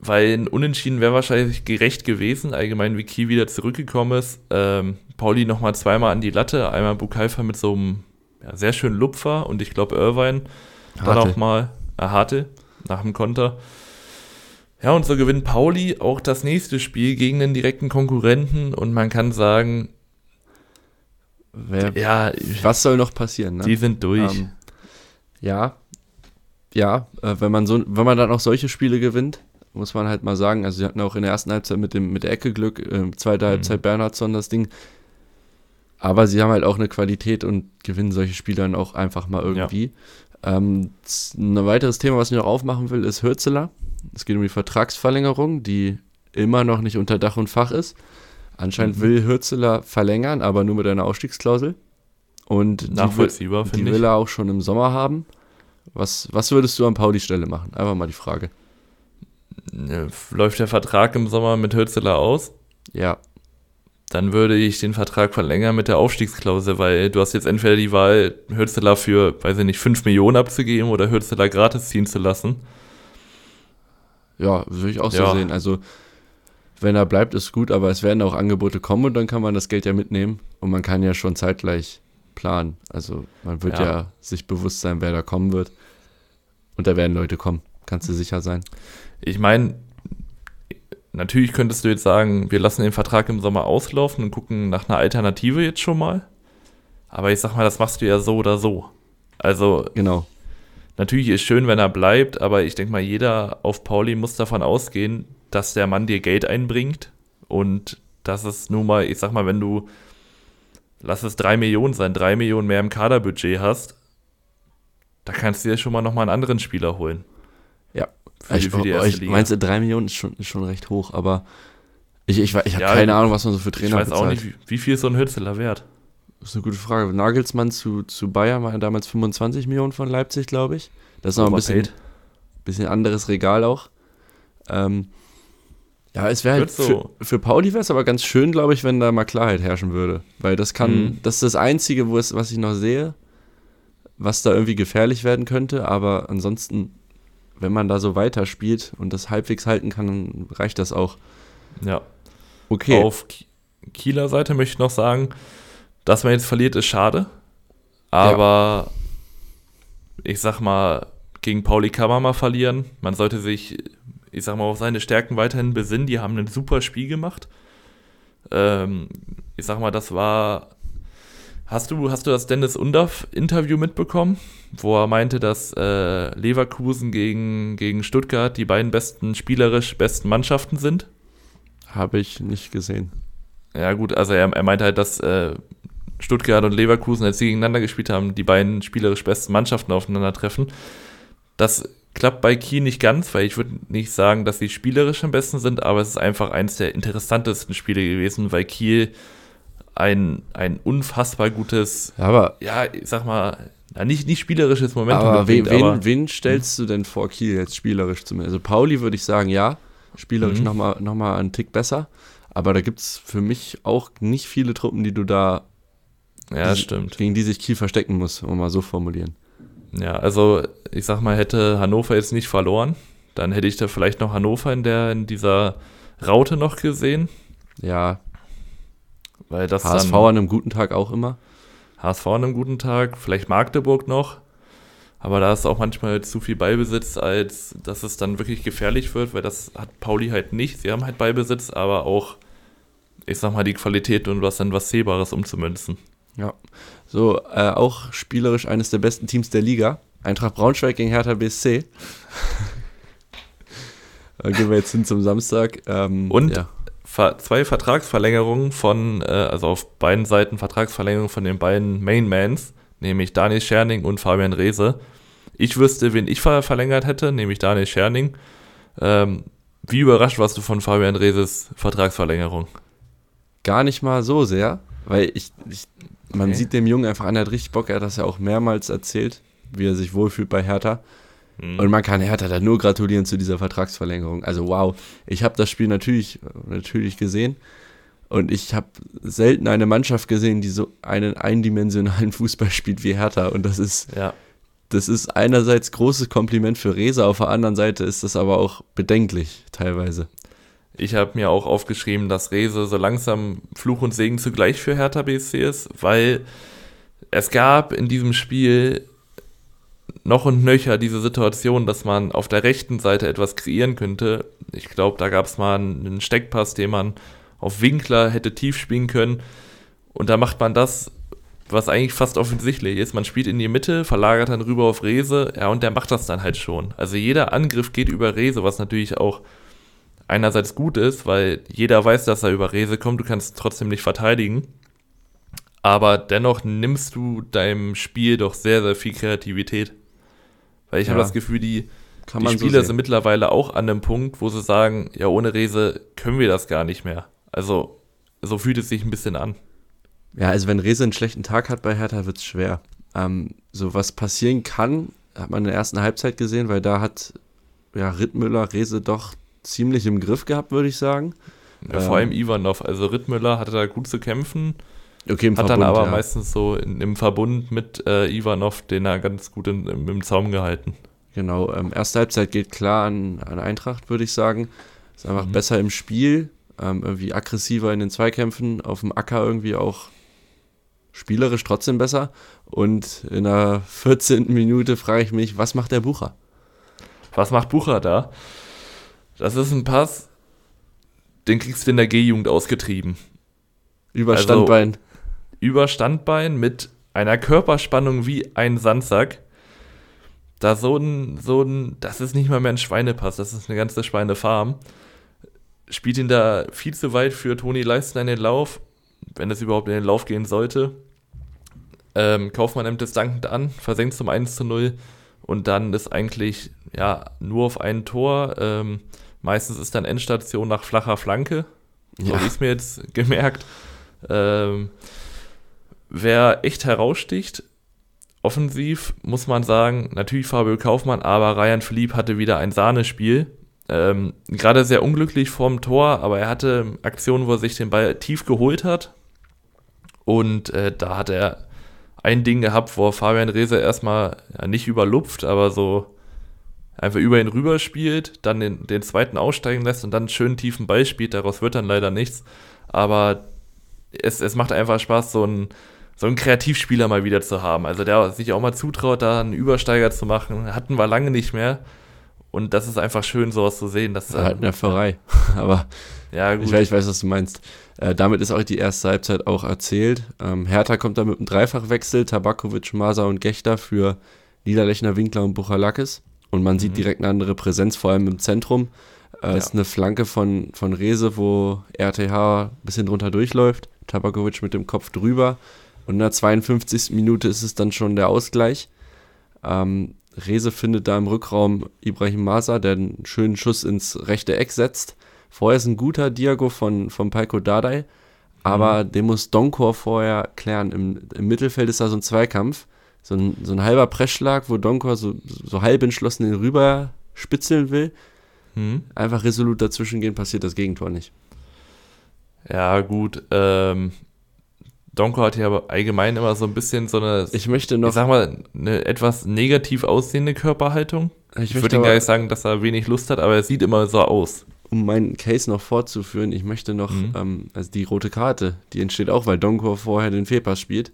weil ein Unentschieden wäre wahrscheinlich gerecht gewesen, allgemein wie Key wieder zurückgekommen ist. Ähm, Pauli nochmal zweimal an die Latte, einmal Bukalfa mit so einem ja, sehr schönen Lupfer und ich glaube Irvine dann auch mal äh, Harte nach dem Konter. Ja, und so gewinnt Pauli auch das nächste Spiel gegen den direkten Konkurrenten und man kann sagen, Wer, ja, was soll noch passieren? Ne? Die sind durch. Ähm, ja, ja, äh, wenn man so, wenn man dann auch solche Spiele gewinnt, muss man halt mal sagen. Also sie hatten auch in der ersten Halbzeit mit dem mit der Ecke Glück, äh, zweite mhm. Halbzeit Bernhardsson das Ding. Aber sie haben halt auch eine Qualität und gewinnen solche Spiele dann auch einfach mal irgendwie. Ja. Ähm, ein weiteres Thema, was ich noch aufmachen will, ist Hürzeler. Es geht um die Vertragsverlängerung, die immer noch nicht unter Dach und Fach ist. Anscheinend mhm. will Hürzeler verlängern, aber nur mit einer Ausstiegsklausel. Und Nachvollziehbar, die, die will er auch schon im Sommer haben. Was, was würdest du an Pauli Stelle machen? Einfach mal die Frage. Läuft der Vertrag im Sommer mit Hürzeler aus? Ja. Dann würde ich den Vertrag verlängern mit der Aufstiegsklausel, weil du hast jetzt entweder die Wahl, Hürzeler für, weiß ich nicht, 5 Millionen abzugeben oder Hürzeler gratis ziehen zu lassen. Ja, würde ich auch ja. so sehen. Also, wenn er bleibt, ist gut, aber es werden auch Angebote kommen und dann kann man das Geld ja mitnehmen und man kann ja schon zeitgleich planen. Also, man wird ja, ja sich bewusst sein, wer da kommen wird. Und da werden Leute kommen, kannst du sicher sein. Ich meine, natürlich könntest du jetzt sagen, wir lassen den Vertrag im Sommer auslaufen und gucken nach einer Alternative jetzt schon mal. Aber ich sag mal, das machst du ja so oder so. Also, genau. Natürlich ist schön, wenn er bleibt, aber ich denke mal, jeder auf Pauli muss davon ausgehen, dass der Mann dir Geld einbringt und dass es nun mal, ich sag mal, wenn du, lass es drei Millionen sein, drei Millionen mehr im Kaderbudget hast, da kannst du dir schon mal nochmal einen anderen Spieler holen. Für, ich, für die erste ich, Meinst du, drei Millionen ist schon, ist schon recht hoch, aber ich, ich, ich habe ja, keine Ahnung, was man so für Trainer bezahlt. Ich weiß bezahlt. auch nicht, wie, wie viel ist so ein Hützeler wert? Das ist eine gute Frage. Nagelsmann zu, zu Bayern war damals 25 Millionen von Leipzig, glaube ich. Das ist noch ein bisschen, bisschen anderes Regal auch. Ähm, ja, es wäre halt so. für, für Pauli wäre es aber ganz schön, glaube ich, wenn da mal Klarheit herrschen würde. Weil das kann, mhm. das ist das Einzige, wo es, was ich noch sehe, was da irgendwie gefährlich werden könnte. Aber ansonsten, wenn man da so weiterspielt und das halbwegs halten kann, dann reicht das auch. Ja. Okay. Auf Kieler Seite möchte ich noch sagen, dass man jetzt verliert, ist schade. Aber ja. ich sag mal, gegen Pauli kann man mal verlieren. Man sollte sich ich sag mal, auf seine Stärken weiterhin besinnen. Die haben ein super Spiel gemacht. Ähm, ich sag mal, das war. Hast du, hast du das Dennis Undaff-Interview mitbekommen, wo er meinte, dass äh, Leverkusen gegen, gegen Stuttgart die beiden besten, spielerisch besten Mannschaften sind? Habe ich nicht gesehen. Ja, gut, also er, er meinte halt, dass äh, Stuttgart und Leverkusen, als sie gegeneinander gespielt haben, die beiden spielerisch besten Mannschaften aufeinandertreffen. Das klappt bei Kiel nicht ganz, weil ich würde nicht sagen, dass sie spielerisch am besten sind, aber es ist einfach eines der interessantesten Spiele gewesen, weil Kiel ein, ein unfassbar gutes, aber, ja, ich sag mal, nicht, nicht spielerisches Moment. Aber, wen, aber wen, stellst du denn vor Kiel jetzt spielerisch zumindest? Also Pauli würde ich sagen, ja, spielerisch mhm. nochmal noch mal einen Tick besser, aber da gibt es für mich auch nicht viele Truppen, die du da ja, die, stimmt. gegen die sich Kiel verstecken muss, um mal so formulieren. Ja, also ich sag mal, hätte Hannover jetzt nicht verloren, dann hätte ich da vielleicht noch Hannover in der in dieser Raute noch gesehen. Ja. Weil das HSV dann, an einem guten Tag auch immer. HSV an einem guten Tag, vielleicht Magdeburg noch. Aber da ist auch manchmal zu viel Ballbesitz, als dass es dann wirklich gefährlich wird, weil das hat Pauli halt nicht. Sie haben halt Ballbesitz, aber auch, ich sag mal, die Qualität und was dann was Sehbares umzumünzen. Ja. So, äh, auch spielerisch eines der besten Teams der Liga. Eintracht Braunschweig gegen Hertha BSC. Dann gehen wir jetzt hin zum Samstag. Ähm, Und ja. Zwei Vertragsverlängerungen von, äh, also auf beiden Seiten Vertragsverlängerungen von den beiden Mainmans, nämlich Daniel Scherning und Fabian Reese. Ich wüsste, wen ich verlängert hätte, nämlich Daniel Scherning. Ähm, wie überrascht warst du von Fabian Reeses Vertragsverlängerung? Gar nicht mal so sehr, weil ich, ich man okay. sieht dem Jungen einfach an, er hat richtig Bock, er hat das ja auch mehrmals erzählt, wie er sich wohlfühlt bei Hertha. Mhm. Und man kann Hertha da nur gratulieren zu dieser Vertragsverlängerung. Also wow, ich habe das Spiel natürlich, natürlich gesehen. Und ich habe selten eine Mannschaft gesehen, die so einen eindimensionalen Fußball spielt wie Hertha. Und das ist, ja. das ist einerseits großes Kompliment für Reza, auf der anderen Seite ist das aber auch bedenklich teilweise. Ich habe mir auch aufgeschrieben, dass Rese so langsam Fluch und Segen zugleich für Hertha BSC ist, weil es gab in diesem Spiel noch und nöcher diese Situation, dass man auf der rechten Seite etwas kreieren könnte. Ich glaube, da gab es mal einen Steckpass, den man auf Winkler hätte tief spielen können. Und da macht man das, was eigentlich fast offensichtlich ist. Man spielt in die Mitte, verlagert dann rüber auf Rese, ja, und der macht das dann halt schon. Also jeder Angriff geht über Rese, was natürlich auch einerseits gut ist, weil jeder weiß, dass er über Rese kommt, du kannst trotzdem nicht verteidigen. Aber dennoch nimmst du deinem Spiel doch sehr, sehr viel Kreativität. Weil ich ja. habe das Gefühl, die, die Spieler so sind mittlerweile auch an einem Punkt, wo sie sagen, ja, ohne Rese können wir das gar nicht mehr. Also, so fühlt es sich ein bisschen an. Ja, also wenn Rese einen schlechten Tag hat bei Hertha, wird es schwer. Ähm, so was passieren kann, hat man in der ersten Halbzeit gesehen, weil da hat ja, Rittmüller Rese doch ziemlich im Griff gehabt, würde ich sagen. Ja, vor allem ähm, Ivanov. Also Rittmüller hatte da gut zu kämpfen. Okay, im hat Verbund, dann aber ja. meistens so in, im Verbund mit äh, Ivanov, den er ganz gut in, im, im Zaum gehalten. Genau, ähm, erste Halbzeit geht klar an, an Eintracht, würde ich sagen. Ist einfach mhm. besser im Spiel, ähm, irgendwie aggressiver in den Zweikämpfen, auf dem Acker irgendwie auch spielerisch trotzdem besser. Und in der 14. Minute frage ich mich, was macht der Bucher? Was macht Bucher da? Das ist ein Pass, den kriegst du in der G-Jugend ausgetrieben. Über also, Standbein. Über Standbein mit einer Körperspannung wie ein Sandsack. Da so ein, so ein, das ist nicht mal mehr ein Schweinepass, das ist eine ganze Schweinefarm. Spielt ihn da viel zu weit für Toni Leistner in den Lauf, wenn es überhaupt in den Lauf gehen sollte. Ähm, Kaufmann nimmt es dankend an, versenkt zum 1 zu 0 und dann ist eigentlich ja nur auf ein Tor. Ähm, meistens ist dann Endstation nach flacher Flanke. So ja. habe ich es mir jetzt gemerkt. Ähm, wer echt heraussticht, offensiv, muss man sagen, natürlich Fabio Kaufmann, aber Ryan Philipp hatte wieder ein Sahnespiel. Ähm, Gerade sehr unglücklich vorm Tor, aber er hatte Aktionen, wo er sich den Ball tief geholt hat. Und äh, da hat er ein Ding gehabt, wo Fabian Reese erstmal ja, nicht überlupft, aber so einfach über ihn rüber spielt, dann den, den zweiten aussteigen lässt und dann einen schönen tiefen Ball spielt. Daraus wird dann leider nichts. Aber es, es macht einfach Spaß, so einen, so einen Kreativspieler mal wieder zu haben. Also der sich auch mal zutraut, da einen Übersteiger zu machen. Hatten wir lange nicht mehr. Und das ist einfach schön, sowas zu sehen. Das ist halt eine Nerverei. Aber ja, gut. Ich, weiß, ich weiß, was du meinst. Äh, damit ist auch die erste Halbzeit auch erzählt. Ähm, Hertha kommt da mit einem Dreifachwechsel. Tabakovic, Masa und Gechter für Niederlechner, Winkler und Buchalakis. Und man mhm. sieht direkt eine andere Präsenz, vor allem im Zentrum. Äh, ja. Ist eine Flanke von, von Rese, wo RTH ein bisschen drunter durchläuft. Tabakovic mit dem Kopf drüber. Und in der 52. Minute ist es dann schon der Ausgleich. Ähm, Rese findet da im Rückraum Ibrahim Masa, der einen schönen Schuss ins rechte Eck setzt. Vorher ist ein guter Diago von, von Paiko Dardai, aber mhm. den muss Donkor vorher klären. Im, Im, Mittelfeld ist da so ein Zweikampf, so ein, so ein halber Pressschlag, wo Donkor so, so halb entschlossen den rüber spitzeln will. Mhm. Einfach resolut dazwischen gehen, passiert das Gegentor nicht. Ja, gut. Ähm, Donko hat ja aber allgemein immer so ein bisschen so eine, ich möchte noch, ich sag mal, eine etwas negativ aussehende Körperhaltung. Ich, ich würde gar nicht sagen, dass er wenig Lust hat, aber er sieht immer so aus. Um meinen Case noch fortzuführen, ich möchte noch, mhm. ähm, also die rote Karte, die entsteht auch, weil Donko vorher den Fehlpass spielt.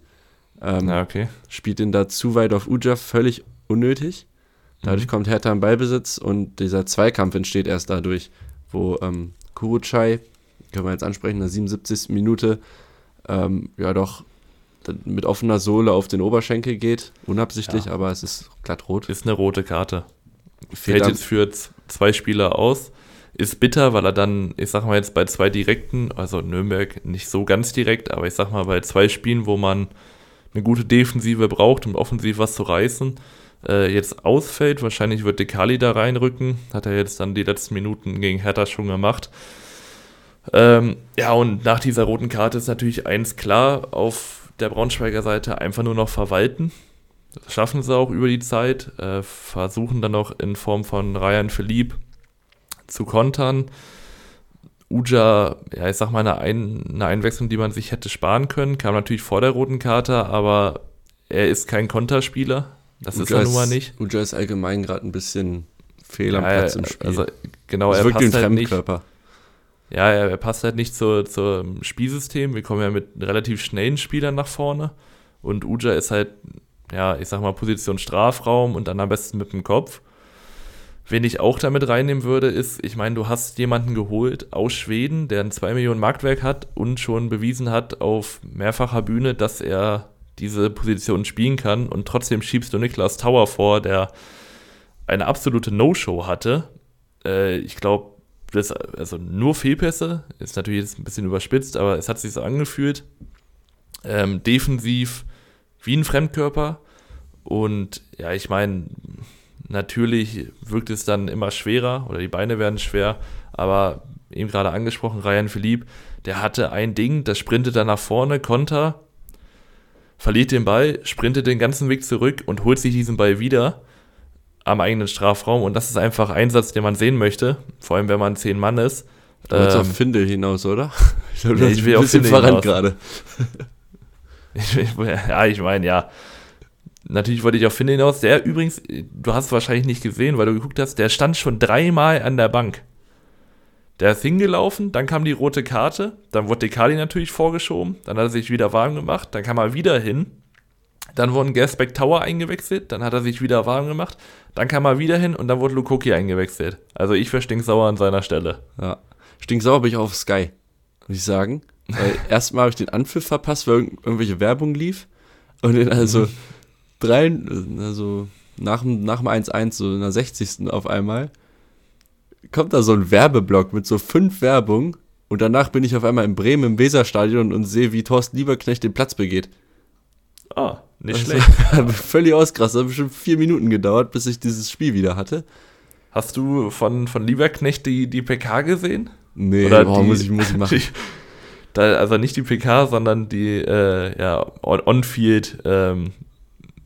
Ähm, ja, okay. Spielt ihn da zu weit auf Uja, völlig unnötig. Dadurch mhm. kommt Hertha im Ballbesitz und dieser Zweikampf entsteht erst dadurch, wo ähm, Kurucay, können wir jetzt ansprechen, in der 77. Minute ähm, ja doch mit offener Sohle auf den Oberschenkel geht. Unabsichtlich, ja. aber es ist glatt rot. Ist eine rote Karte. Fällt jetzt für zwei Spieler aus. Ist bitter, weil er dann, ich sag mal jetzt bei zwei direkten, also Nürnberg nicht so ganz direkt, aber ich sag mal bei zwei Spielen, wo man eine gute Defensive braucht, um offensiv was zu reißen, äh, jetzt ausfällt. Wahrscheinlich wird Dekali da reinrücken. Hat er jetzt dann die letzten Minuten gegen Hertha schon gemacht. Ähm, ja, und nach dieser roten Karte ist natürlich eins klar, auf der Braunschweiger Seite einfach nur noch verwalten. Das schaffen sie auch über die Zeit, äh, versuchen dann noch in Form von Ryan Philipp zu kontern. Uja, ja, ich sag mal, eine, Ein eine Einwechslung, die man sich hätte sparen können, kam natürlich vor der roten Karte, aber er ist kein Konterspieler. Das Uja ist er nun mal nicht. Uja ist allgemein gerade ein bisschen fehl am ja, Platz im Spiel. Also, genau, das er passt halt nicht. Ja, er, er passt halt nicht zu, zum Spielsystem. Wir kommen ja mit relativ schnellen Spielern nach vorne. Und Uja ist halt ja, ich sag mal, Position Strafraum und dann am besten mit dem Kopf. Wen ich auch damit reinnehmen würde, ist, ich meine, du hast jemanden geholt aus Schweden, der ein 2 Millionen Marktwerk hat und schon bewiesen hat auf mehrfacher Bühne, dass er diese Position spielen kann und trotzdem schiebst du Niklas Tower vor, der eine absolute No-Show hatte. Äh, ich glaube, das, also nur Fehlpässe, ist natürlich jetzt ein bisschen überspitzt, aber es hat sich so angefühlt. Ähm, defensiv wie ein Fremdkörper. Und ja, ich meine, Natürlich wirkt es dann immer schwerer oder die Beine werden schwer, aber eben gerade angesprochen, Ryan Philippe, der hatte ein Ding, das sprintet dann nach vorne, Konter, verliert den Ball, sprintet den ganzen Weg zurück und holt sich diesen Ball wieder am eigenen Strafraum und das ist einfach ein Einsatz, den man sehen möchte, vor allem wenn man zehn Mann ist. Du willst ähm, auf Finde hinaus, oder? Ich, glaube, ja, ich will auf Finde hinaus. gerade. ja, ich meine, ja. Natürlich wollte ich auf Finn hinaus. Der übrigens, du hast es wahrscheinlich nicht gesehen, weil du geguckt hast, der stand schon dreimal an der Bank. Der ist hingelaufen, dann kam die rote Karte, dann wurde Dekali natürlich vorgeschoben, dann hat er sich wieder warm gemacht, dann kam er wieder hin, dann wurden Gasback Tower eingewechselt, dann hat er sich wieder warm gemacht, dann kam er wieder hin und dann wurde Lukoki eingewechselt. Also ich wäre stinksauer an seiner Stelle. Ja. Stinksauer bin ich auf Sky, muss ich sagen. Weil erstmal habe ich den Anpfiff verpasst, weil irgendwelche Werbung lief. Und dann also mhm drei, also nach, nach dem 1-1, so in der 60. auf einmal, kommt da so ein Werbeblock mit so fünf Werbungen und danach bin ich auf einmal in Bremen im Weserstadion und sehe, wie Thorsten Lieberknecht den Platz begeht. Ah, nicht also, schlecht. völlig ausgerastet. Hat bestimmt vier Minuten gedauert, bis ich dieses Spiel wieder hatte. Hast du von, von Lieberknecht die, die PK gesehen? Nee, Oder boah, die, muss, ich, muss ich machen. Die, da, also nicht die PK, sondern die äh, ja, On-Field ähm,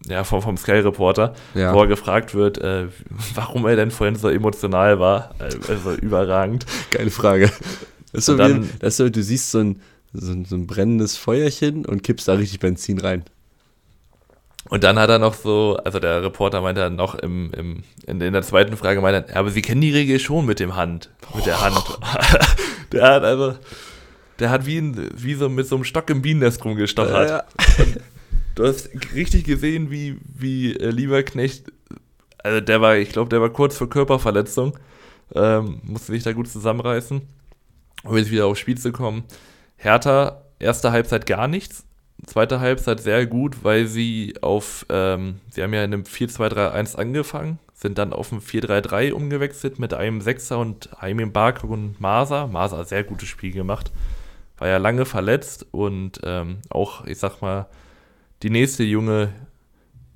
ja, vom, vom Sky Reporter, ja. wo er gefragt wird, äh, warum er denn vorhin so emotional war. Also überragend. Geile Frage. Das ist dann, wie, das ist so du siehst so ein, so, ein, so ein brennendes Feuerchen und kippst da richtig Benzin rein. Und dann hat er noch so, also der Reporter meinte dann noch im, im, in, in der zweiten Frage, meinte er, aber Sie kennen die Regel schon mit dem Hand, mit der Hand. der hat also, der hat wie, ein, wie so mit so einem Stock im Bienennest rumgestochert. Ja, ja. Du hast richtig gesehen, wie, wie äh, Lieberknecht, also der war, ich glaube, der war kurz vor Körperverletzung, ähm, musste sich da gut zusammenreißen, um jetzt wieder aufs Spiel zu kommen. Hertha, erste Halbzeit gar nichts, zweite Halbzeit sehr gut, weil sie auf, ähm, sie haben ja in einem 4-2-3-1 angefangen, sind dann auf ein 4-3-3 umgewechselt mit einem Sechser und Aymin Bark und Masa. Masa sehr gutes Spiel gemacht. War ja lange verletzt und ähm, auch, ich sag mal, die nächste junge,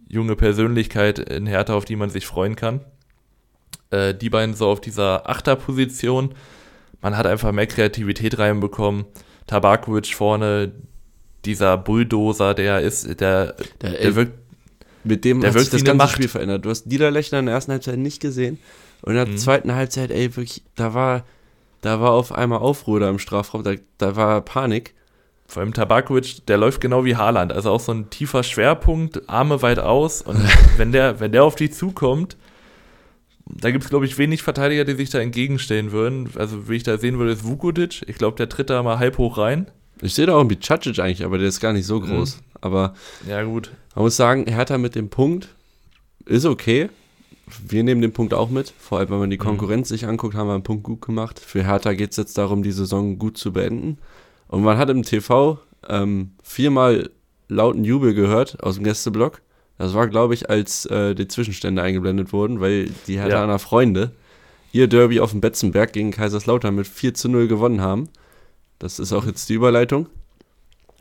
junge Persönlichkeit in Hertha, auf die man sich freuen kann. Äh, die beiden so auf dieser Achterposition. Man hat einfach mehr Kreativität reinbekommen. Tabakovic vorne, dieser Bulldozer, der ist, der, der, der wirkt. Mit dem der hat sich das ganze Macht. Spiel verändert. Du hast Niederlechner in der ersten Halbzeit nicht gesehen. Und in der mhm. zweiten Halbzeit, ey, wirklich, da war, da war auf einmal Aufruhr da im Strafraum, da, da war Panik. Vor allem Tabakovic, der läuft genau wie Haaland. Also auch so ein tiefer Schwerpunkt, Arme weit aus. Und wenn der, wenn der auf die zukommt, da gibt es, glaube ich, wenig Verteidiger, die sich da entgegenstellen würden. Also, wie ich da sehen würde, ist Vukovic. Ich glaube, der tritt da mal halb hoch rein. Ich sehe da auch ein Bicacic eigentlich, aber der ist gar nicht so mhm. groß. Mhm. Aber ja, gut. Man muss sagen, Hertha mit dem Punkt ist okay. Wir nehmen den Punkt auch mit. Vor allem, wenn man die mhm. Konkurrenz mhm. sich anguckt, haben wir einen Punkt gut gemacht. Für Hertha geht es jetzt darum, die Saison gut zu beenden. Und man hat im TV ähm, viermal lauten Jubel gehört aus dem Gästeblock. Das war, glaube ich, als äh, die Zwischenstände eingeblendet wurden, weil die Herthaner ja. Freunde ihr Derby auf dem Betzenberg gegen Kaiserslautern mit 4 zu 0 gewonnen haben. Das ist auch jetzt die Überleitung.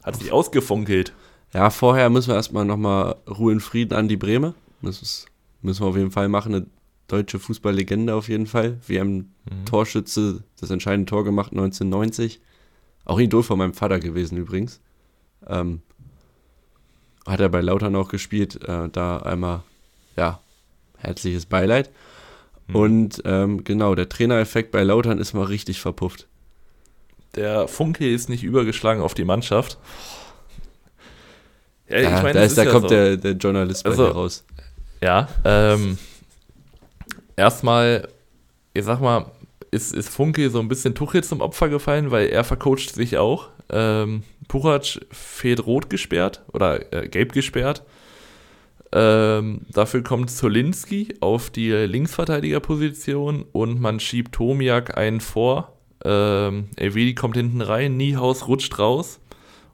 Hat sich ausgefunkelt. Ja, vorher müssen wir erstmal nochmal Ruhe in Frieden an die Breme. Das ist, müssen wir auf jeden Fall machen. Eine deutsche Fußballlegende auf jeden Fall. Wir haben mhm. Torschütze das entscheidende Tor gemacht 1990. Auch Idol von meinem Vater gewesen übrigens. Ähm, hat er bei Lautern auch gespielt. Äh, da einmal, ja, herzliches Beileid. Mhm. Und ähm, genau, der Trainereffekt bei Lautern ist mal richtig verpufft. Der Funke ist nicht übergeschlagen auf die Mannschaft. Ja, ich mein, da, ist, da ja kommt so. der, der Journalist bei also, dir raus. Ja, ähm, erstmal, ich sag mal, ist, ist Funke so ein bisschen Tuchel zum Opfer gefallen, weil er vercoacht sich auch. Ähm, Puchac fehlt rot gesperrt oder äh, gelb gesperrt. Ähm, dafür kommt Zolinski auf die Linksverteidigerposition und man schiebt Tomiak einen vor. Ähm, Elvedi kommt hinten rein, Niehaus rutscht raus.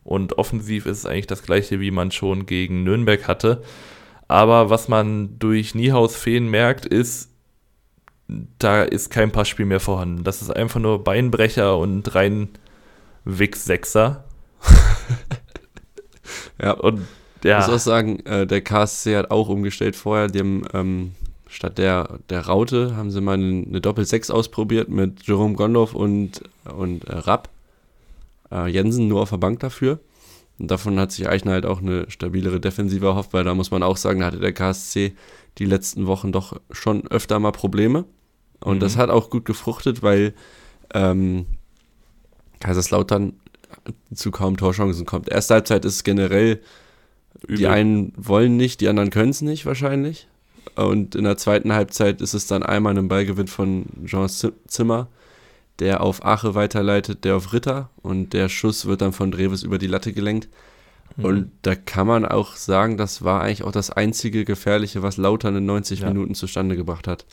Und offensiv ist es eigentlich das gleiche, wie man schon gegen Nürnberg hatte. Aber was man durch Niehaus Feen merkt, ist, da ist kein Passspiel mehr vorhanden. Das ist einfach nur Beinbrecher und rein Wix-Sechser. ja. Und ja. Ich muss auch sagen, äh, der KSC hat auch umgestellt vorher. Die haben ähm, statt der, der Raute haben sie mal eine, eine Doppel-6 ausprobiert mit Jerome Gondorf und, und äh, Rapp. Äh, Jensen nur auf der Bank dafür. Und davon hat sich Eichner halt auch eine stabilere Defensive erhofft, weil da muss man auch sagen, da hatte der KSC die letzten Wochen doch schon öfter mal Probleme. Und mhm. das hat auch gut gefruchtet, weil ähm, Kaiserslautern zu kaum Torchancen kommt. Erste Halbzeit ist generell, Übel. die einen wollen nicht, die anderen können es nicht wahrscheinlich. Und in der zweiten Halbzeit ist es dann einmal ein Ballgewinn von Jean Zimmer, der auf Ache weiterleitet, der auf Ritter und der Schuss wird dann von Dreves über die Latte gelenkt. Mhm. Und da kann man auch sagen, das war eigentlich auch das einzige Gefährliche, was Lautern in 90 ja. Minuten zustande gebracht hat.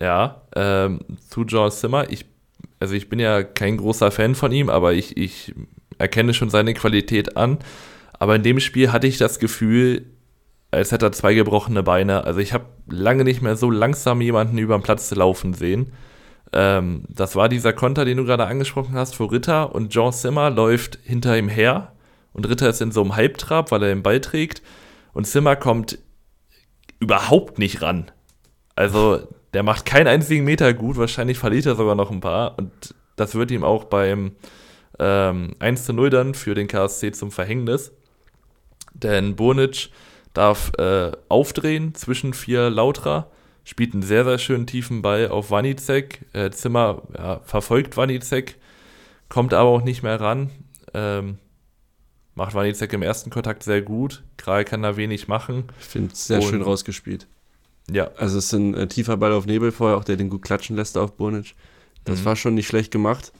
Ja, ähm, zu Jean Zimmer, ich, also ich bin ja kein großer Fan von ihm, aber ich, ich erkenne schon seine Qualität an. Aber in dem Spiel hatte ich das Gefühl, als hätte er zwei gebrochene Beine. Also ich habe lange nicht mehr so langsam jemanden über den Platz laufen sehen. Ähm, das war dieser Konter, den du gerade angesprochen hast, vor Ritter und Jean Zimmer läuft hinter ihm her und Ritter ist in so einem Halbtrab, weil er den Ball trägt und Zimmer kommt überhaupt nicht ran. Also der macht keinen einzigen Meter gut, wahrscheinlich verliert er sogar noch ein paar und das wird ihm auch beim ähm, 1 zu 0 dann für den KSC zum Verhängnis. Denn Burnic darf äh, aufdrehen zwischen vier Lautra, spielt einen sehr, sehr schönen tiefen Ball auf Wanizek. Äh, Zimmer ja, verfolgt Wanizek, kommt aber auch nicht mehr ran. Ähm, macht Wanizek im ersten Kontakt sehr gut. Kral kann da wenig machen. Ich finde es sehr Und, schön rausgespielt. Ja. Also es ist ein äh, tiefer Ball auf Nebel vorher, auch der den gut klatschen lässt auf Burnic. Das mhm. war schon nicht schlecht gemacht.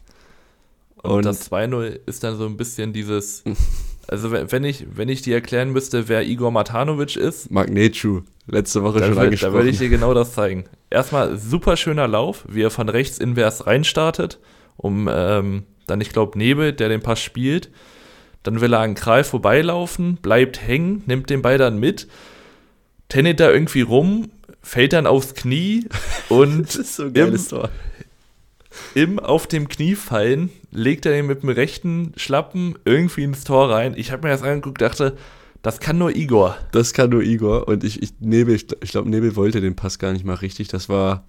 Und, Und das 2-0 ist dann so ein bisschen dieses Also wenn ich, wenn ich dir erklären müsste, wer Igor Matanovic ist. Magnechu, letzte Woche schon will, angesprochen. Da würde ich dir genau das zeigen. Erstmal super schöner Lauf, wie er von rechts invers reinstartet, um ähm, dann, ich glaube, Nebel, der den Pass spielt. Dann will er an Kral vorbeilaufen, bleibt hängen, nimmt den Ball dann mit, tennet da irgendwie rum, fällt dann aufs Knie und das ist so ein geiles im, Tor im auf dem Knie fallen, legt er den mit dem rechten Schlappen irgendwie ins Tor rein. Ich habe mir das angeguckt, dachte, das kann nur Igor. Das kann nur Igor. Und ich, ich Nebel, ich, glaube, Nebel wollte den Pass gar nicht mal richtig. Das war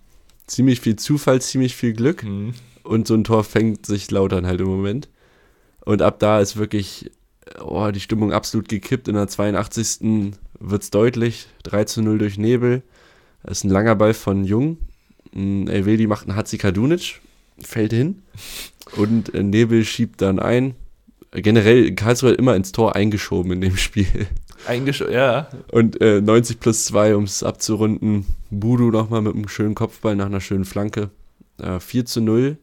ziemlich viel Zufall, ziemlich viel Glück. Mhm. Und so ein Tor fängt sich Lautern halt im Moment. Und ab da ist wirklich oh, die Stimmung absolut gekippt. In der 82. wird es deutlich. 3 zu 0 durch Nebel. Das ist ein langer Ball von Jung. Elvedi macht einen Hatzikadunic, fällt hin und äh, Nebel schiebt dann ein. Generell, Karlsruhe hat immer ins Tor eingeschoben in dem Spiel. Eingeschoben, ja. Und äh, 90 plus 2, um es abzurunden. Budu nochmal mit einem schönen Kopfball nach einer schönen Flanke. Äh, 4 zu 0.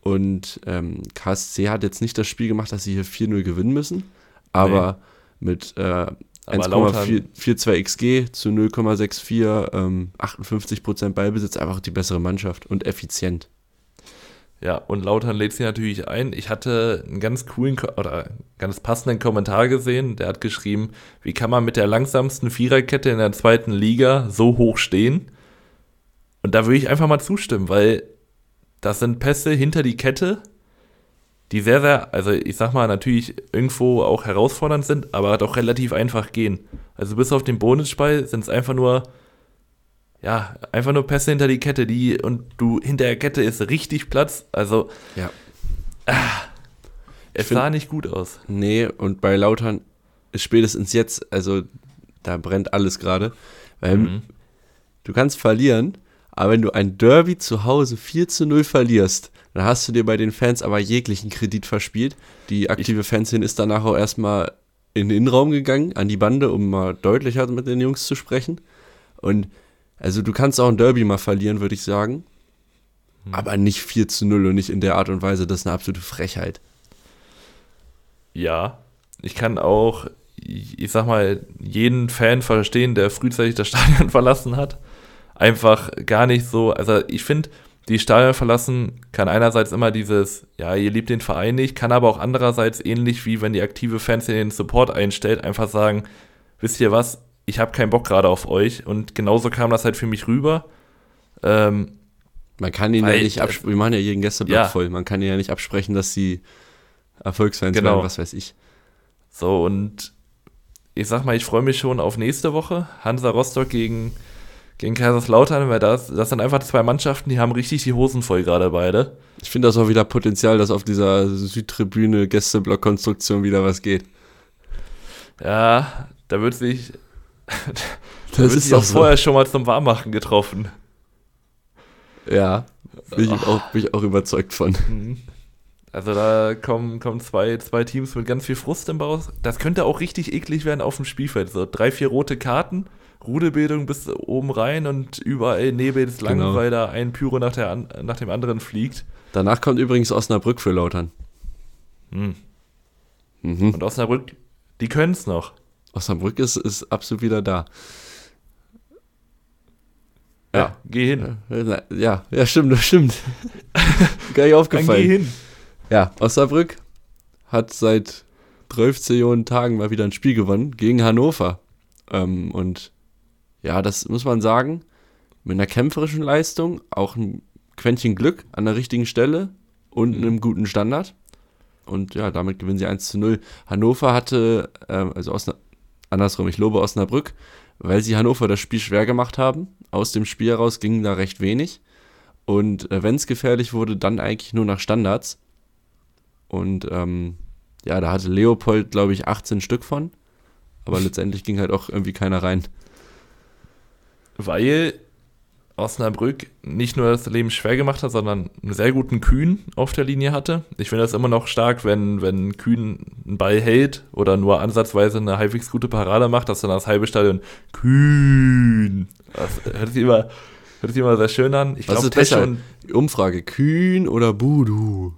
Und ähm, KSC hat jetzt nicht das Spiel gemacht, dass sie hier 4-0 gewinnen müssen. Aber nee. mit äh, 1,42 XG zu 0,64, ähm, 58% Ballbesitz, einfach die bessere Mannschaft und effizient. Ja, und Lautern lädt sie natürlich ein. Ich hatte einen ganz coolen oder ganz passenden Kommentar gesehen. Der hat geschrieben, wie kann man mit der langsamsten Viererkette in der zweiten Liga so hoch stehen? Und da würde ich einfach mal zustimmen, weil das sind Pässe hinter die Kette, die sehr, sehr, also ich sag mal, natürlich irgendwo auch herausfordernd sind, aber doch relativ einfach gehen. Also bis auf den Bonusball sind es einfach nur ja, einfach nur Pässe hinter die Kette, die und du hinter der Kette ist richtig Platz. Also, ja. Ah, es find, sah nicht gut aus. Nee, und bei Lautern ist spätestens jetzt, also da brennt alles gerade, weil mhm. du kannst verlieren, aber wenn du ein Derby zu Hause 4 zu 0 verlierst, dann hast du dir bei den Fans aber jeglichen Kredit verspielt. Die aktive Fanszene ist danach auch erstmal in den Innenraum gegangen, an die Bande, um mal deutlicher mit den Jungs zu sprechen. Und also du kannst auch ein Derby mal verlieren, würde ich sagen. Hm. Aber nicht 4 zu 0 und nicht in der Art und Weise. Das ist eine absolute Frechheit. Ja, ich kann auch ich sag mal, jeden Fan verstehen, der frühzeitig das Stadion verlassen hat. Einfach gar nicht so, also ich finde, die Stadion verlassen kann einerseits immer dieses, ja, ihr liebt den Verein nicht, kann aber auch andererseits ähnlich wie wenn die aktive Fans in den Support einstellt, einfach sagen, wisst ihr was, ich habe keinen Bock gerade auf euch und genauso kam das halt für mich rüber. Ähm, man kann ihn ja nicht absprechen, wir machen ja jeden Gästeblock ja. voll, man kann ihn ja nicht absprechen, dass sie Erfolgsfans genau. werden, was weiß ich. So, und ich sag mal, ich freue mich schon auf nächste Woche. Hansa Rostock gegen, gegen Kaiserslautern, weil das, das sind einfach zwei Mannschaften, die haben richtig die Hosen voll gerade beide. Ich finde das auch wieder Potenzial, dass auf dieser Südtribüne Gästeblock-Konstruktion wieder was geht. Ja, da wird sich. da das sich auch so. vorher schon mal zum Warmmachen getroffen. Ja, bin ich, auch, bin ich auch überzeugt von. Mhm. Also da kommen, kommen zwei, zwei Teams mit ganz viel Frust im Bauch. Das könnte auch richtig eklig werden auf dem Spielfeld. So drei, vier rote Karten, Rudelbildung bis oben rein und überall nebelslang, genau. weil da ein Pyro nach, der, nach dem anderen fliegt. Danach kommt übrigens Osnabrück für Lautern. Hm. Mhm. Und Osnabrück, die können es noch. Osnabrück ist, ist absolut wieder da. Ja, ja, geh hin. Ja, ja, stimmt, das stimmt. Gar nicht aufgefallen. Dann geh hin. Ja, Osnabrück hat seit 12 Millionen Tagen mal wieder ein Spiel gewonnen gegen Hannover. Ähm, und ja, das muss man sagen, mit einer kämpferischen Leistung, auch ein Quäntchen Glück an der richtigen Stelle und mhm. einem guten Standard. Und ja, damit gewinnen sie 1 zu 0. Hannover hatte, äh, also Osna andersrum, ich lobe Osnabrück, weil sie Hannover das Spiel schwer gemacht haben. Aus dem Spiel heraus ging da recht wenig. Und äh, wenn es gefährlich wurde, dann eigentlich nur nach Standards. Und ähm, ja, da hatte Leopold, glaube ich, 18 Stück von. Aber letztendlich ging halt auch irgendwie keiner rein. Weil Osnabrück nicht nur das Leben schwer gemacht hat, sondern einen sehr guten Kühn auf der Linie hatte. Ich finde das immer noch stark, wenn, wenn Kühn einen Ball hält oder nur ansatzweise eine halbwegs gute Parade macht, dass dann das halbe Stadion Kühn. Das hört sich immer, hört sich immer sehr schön an. Ich glaube, schon. Umfrage: Kühn oder Budu?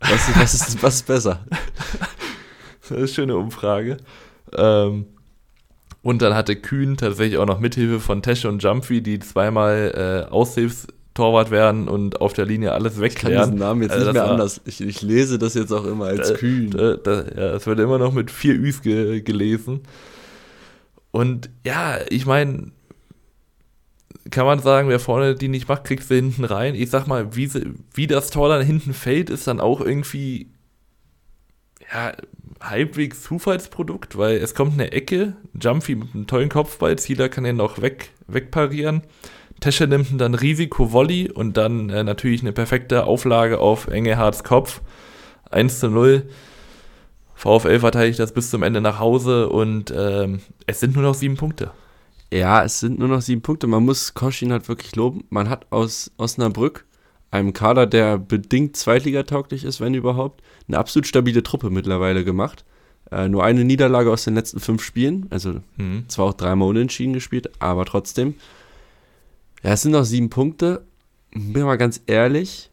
Was, was, ist, was ist besser? das ist eine schöne Umfrage. Ähm, und dann hatte Kühn tatsächlich auch noch Mithilfe von Tesche und Jumpy, die zweimal äh, Aushilfstorwart werden und auf der Linie alles wegklären. Ich kann diesen Namen jetzt also nicht mehr war, anders. Ich, ich, lese das jetzt auch immer als da, Kühn. Da, da, ja, es wird immer noch mit vier Üs ge, gelesen. Und ja, ich meine, kann man sagen, wer vorne die nicht macht, kriegt sie hinten rein. Ich sag mal, wie, sie, wie das Tor dann hinten fällt, ist dann auch irgendwie ja, halbwegs Zufallsprodukt, weil es kommt eine Ecke, Jumpy mit einem tollen Kopfball, Zieler kann den noch weg, wegparieren. Tesche nimmt dann Risiko-Volley und dann äh, natürlich eine perfekte Auflage auf Engelhards Kopf. 1 zu 0. VfL verteidigt das bis zum Ende nach Hause und ähm, es sind nur noch sieben Punkte. Ja, es sind nur noch sieben Punkte. Man muss Koschin halt wirklich loben. Man hat aus Osnabrück, einem Kader, der bedingt zweitligatauglich ist, wenn überhaupt, eine absolut stabile Truppe mittlerweile gemacht. Äh, nur eine Niederlage aus den letzten fünf Spielen. Also mhm. zwar auch dreimal unentschieden gespielt, aber trotzdem. Ja, es sind noch sieben Punkte. Bin mal ganz ehrlich.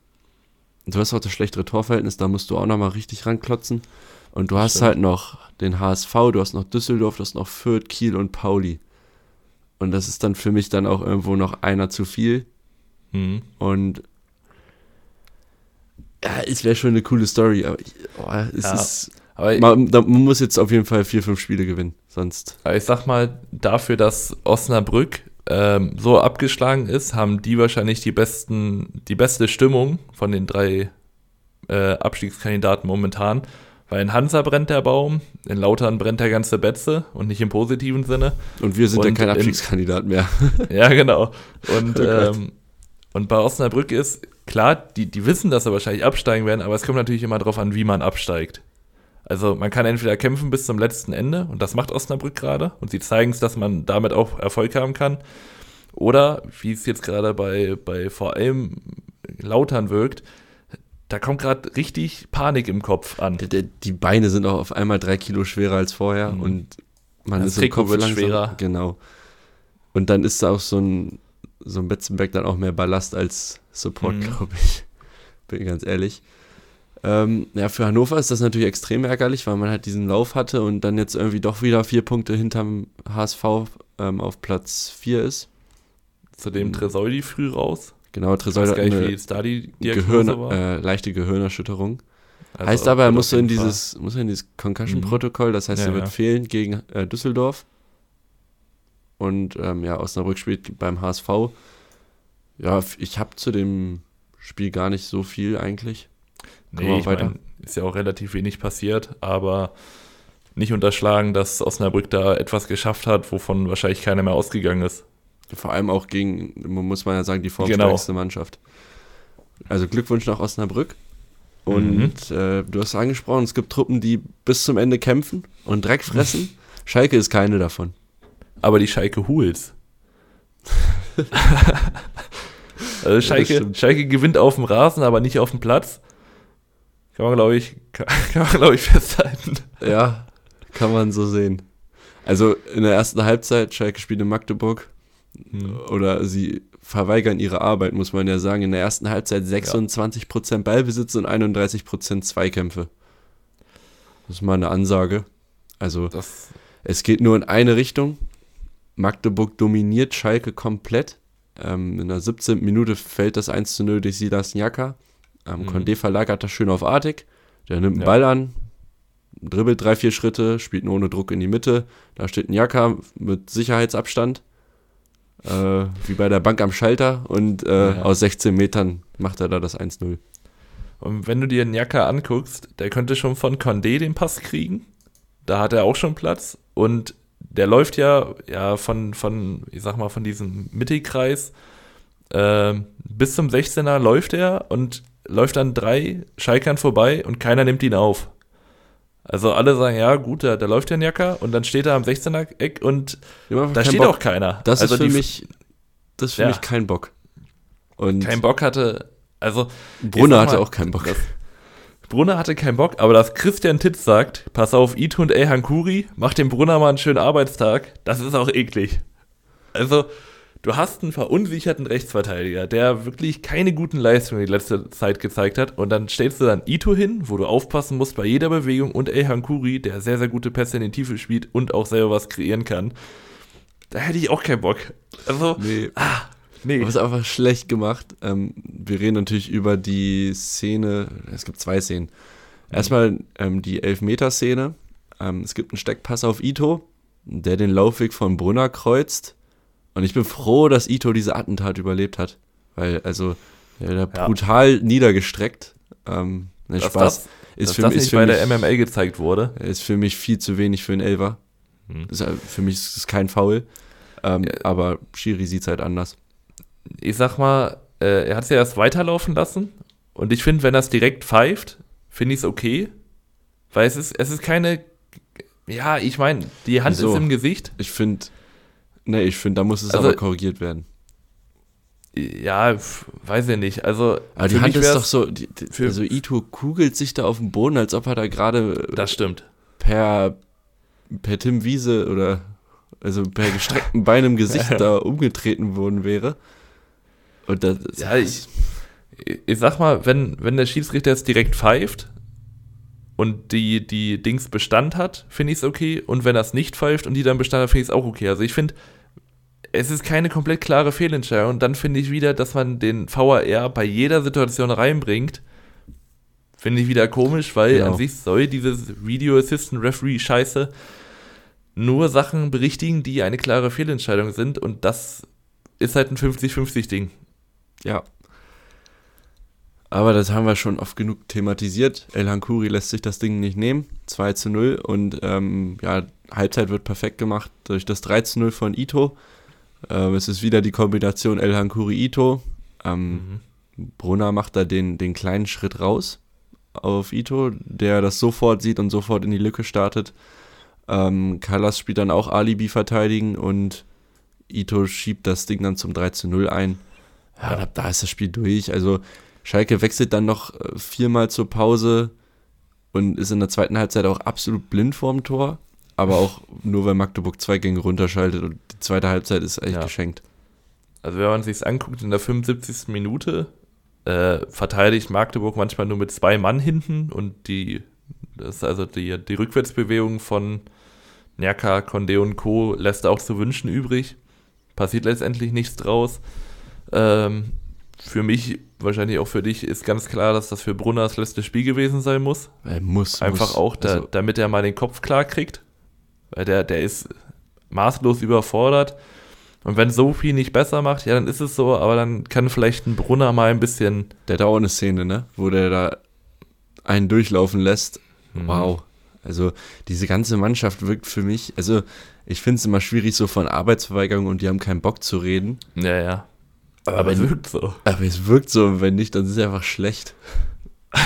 Du hast auch das schlechtere Torverhältnis, da musst du auch nochmal richtig ranklotzen. Und du hast Stimmt. halt noch den HSV, du hast noch Düsseldorf, du hast noch Fürth, Kiel und Pauli. Und das ist dann für mich dann auch irgendwo noch einer zu viel. Mhm. Und ja, es wäre schon eine coole Story, aber ich, oh, es ja, ist. Aber man, man, muss jetzt auf jeden Fall vier, fünf Spiele gewinnen, sonst. Aber ich sag mal, dafür, dass Osnabrück ähm, so abgeschlagen ist, haben die wahrscheinlich die besten, die beste Stimmung von den drei äh, Abstiegskandidaten momentan. Weil in Hansa brennt der Baum, in Lautern brennt der ganze Betze und nicht im positiven Sinne. Und wir sind und ja kein Abstiegskandidat mehr. ja, genau. Und, oh ähm, und bei Osnabrück ist, klar, die, die wissen, dass sie wahrscheinlich absteigen werden, aber es kommt natürlich immer darauf an, wie man absteigt. Also man kann entweder kämpfen bis zum letzten Ende und das macht Osnabrück gerade und sie zeigen es, dass man damit auch Erfolg haben kann. Oder, wie es jetzt gerade bei, bei vor allem Lautern wirkt, da kommt gerade richtig Panik im Kopf an. Die, Beine sind auch auf einmal drei Kilo schwerer als vorher mhm. und man das ist im Kopf wird langsam, schwerer. Genau. Und dann ist da auch so ein, so ein Betzenberg dann auch mehr Ballast als Support, mhm. glaube ich. Bin ganz ehrlich. Ähm, ja, für Hannover ist das natürlich extrem ärgerlich, weil man halt diesen Lauf hatte und dann jetzt irgendwie doch wieder vier Punkte hinterm HSV ähm, auf Platz 4 ist. Zudem mhm. Tresoldi früh raus. Genau, Tresoldi hat eine Gehirn, äh, leichte Gehirnerschütterung. Also heißt aber, er muss in dieses, muss in dieses Concussion-Protokoll, das heißt, ja, er wird ja. fehlen gegen äh, Düsseldorf. Und ähm, ja, Osnabrück spielt beim HSV. Ja, ich habe zu dem Spiel gar nicht so viel eigentlich. Nee, ich mein, ist ja auch relativ wenig passiert, aber nicht unterschlagen, dass Osnabrück da etwas geschafft hat, wovon wahrscheinlich keiner mehr ausgegangen ist. Vor allem auch gegen, muss man ja sagen, die formstärkste genau. Mannschaft. Also Glückwunsch nach Osnabrück. Und mhm. äh, du hast angesprochen, es gibt Truppen, die bis zum Ende kämpfen und Dreck fressen. Schalke ist keine davon. Aber die Schalke Hools. also Schalke, Schalke gewinnt auf dem Rasen, aber nicht auf dem Platz. Kann man, glaube ich, kann, kann man, glaube ich, festhalten. Ja, kann man so sehen. Also in der ersten Halbzeit, Schalke spielt in Magdeburg, hm. oder sie verweigern ihre Arbeit, muss man ja sagen. In der ersten Halbzeit 26% ja. Ballbesitz und 31% Zweikämpfe. Das ist mal eine Ansage. Also das es geht nur in eine Richtung. Magdeburg dominiert Schalke komplett. Ähm, in der 17. Minute fällt das 1 zu 0 durch Silas Njaka. Ähm, mhm. Condé verlagert das schön auf Artig. Der nimmt den ja. Ball an, dribbelt drei, vier Schritte, spielt nur ohne Druck in die Mitte. Da steht Njaka mit Sicherheitsabstand äh, wie bei der Bank am Schalter und äh, ja. aus 16 Metern macht er da das 1-0. Und wenn du dir Njaka anguckst, der könnte schon von Condé den Pass kriegen. Da hat er auch schon Platz. Und der läuft ja, ja von, von, ich sag mal, von diesem Mittelkreis äh, bis zum 16er läuft er und läuft an drei Schalkern vorbei und keiner nimmt ihn auf. Also alle sagen, ja gut, da, da läuft der Jacker und dann steht er am 16er Eck und da steht Bock. auch keiner. Das also ist für mich, das ist für ja. mich kein Bock. Und kein Bock hatte, also Brunner hatte auch keinen Bock. Brunner hatte keinen Bock, aber dass Christian Titz sagt, pass auf, Ito und El Hankuri, mach dem Brunner mal einen schönen Arbeitstag, das ist auch eklig. Also, du hast einen verunsicherten Rechtsverteidiger, der wirklich keine guten Leistungen die letzte Zeit gezeigt hat. Und dann stellst du dann Ito hin, wo du aufpassen musst bei jeder Bewegung und El Hankuri, der sehr, sehr gute Pässe in die Tiefe spielt und auch selber was kreieren kann. Da hätte ich auch keinen Bock. Also, nee. Ah, nee. Aber ist einfach schlecht gemacht. Ähm, wir reden natürlich über die Szene, es gibt zwei Szenen. Erstmal ähm, die Elfmeter-Szene. Ähm, es gibt einen Steckpass auf Ito, der den Laufweg von Brunner kreuzt und ich bin froh, dass Ito diese Attentat überlebt hat. Weil, also, er ja. brutal niedergestreckt. Ähm, ne, Spaß. Das, ist dass für, das ist nicht bei mich, der MMA gezeigt wurde. Ist für mich viel zu wenig für einen Elver. Hm. Ist, für mich ist es kein Foul. Ähm, ja. Aber Shiri sieht es halt anders. Ich sag mal, äh, er hat es ja erst weiterlaufen lassen. Und ich finde, wenn er es direkt pfeift, finde ich es okay. Weil es ist, es ist keine. Ja, ich meine, die Hand so, ist im Gesicht. Ich finde, Nee, ich finde, da muss es also, aber korrigiert werden. Ja, weiß ich nicht. Also, aber die Hand ist doch so. Die, die, also, Ito kugelt sich da auf dem Boden, als ob er da gerade. Das stimmt. Per, per Tim Wiese oder. Also per gestreckten Bein im Gesicht da umgetreten worden wäre. Und das. Ja, ich, ich sag mal, wenn, wenn der Schiedsrichter jetzt direkt pfeift, und die, die Dings Bestand hat, finde ich es okay. Und wenn das nicht pfeift und die dann Bestand hat, finde ich es auch okay. Also ich finde, es ist keine komplett klare Fehlentscheidung. Und dann finde ich wieder, dass man den VAR bei jeder Situation reinbringt. Finde ich wieder komisch, weil genau. an sich soll dieses Video Assistant Referee Scheiße nur Sachen berichtigen, die eine klare Fehlentscheidung sind. Und das ist halt ein 50-50-Ding. Ja. Aber das haben wir schon oft genug thematisiert. El Hankuri lässt sich das Ding nicht nehmen. 2 zu 0. Und ähm, ja, Halbzeit wird perfekt gemacht durch das 3 zu 0 von Ito. Ähm, es ist wieder die Kombination El Hankuri-Ito. Ähm, mhm. Brunner macht da den, den kleinen Schritt raus auf Ito, der das sofort sieht und sofort in die Lücke startet. Ähm, Callas spielt dann auch Alibi verteidigen und Ito schiebt das Ding dann zum 3 zu 0 ein. Ja, da, da ist das Spiel durch. Also Schalke wechselt dann noch äh, viermal zur Pause und ist in der zweiten Halbzeit auch absolut blind vorm Tor aber auch nur, weil Magdeburg zwei Gänge runterschaltet und die zweite Halbzeit ist echt ja. geschenkt. Also wenn man sich anguckt, in der 75. Minute äh, verteidigt Magdeburg manchmal nur mit zwei Mann hinten und die, das ist also die, die Rückwärtsbewegung von Nerka, Conde und Co. lässt auch zu wünschen übrig. Passiert letztendlich nichts draus. Ähm, für mich, wahrscheinlich auch für dich, ist ganz klar, dass das für Brunner das letzte Spiel gewesen sein muss. Er muss. Einfach muss. auch, da, Also, damit er mal den Kopf klar kriegt. Weil der, der ist maßlos überfordert. Und wenn Sophie nicht besser macht, ja, dann ist es so, aber dann kann vielleicht ein Brunner mal ein bisschen. der hat auch eine Szene, ne? Wo der da einen durchlaufen lässt. Mhm. Wow. Also diese ganze Mannschaft wirkt für mich, also ich finde es immer schwierig so von Arbeitsverweigerung und die haben keinen Bock zu reden. Ja, ja. Aber es wenn- wirkt so. Aber es wirkt so, und wenn nicht, dann ist es einfach schlecht.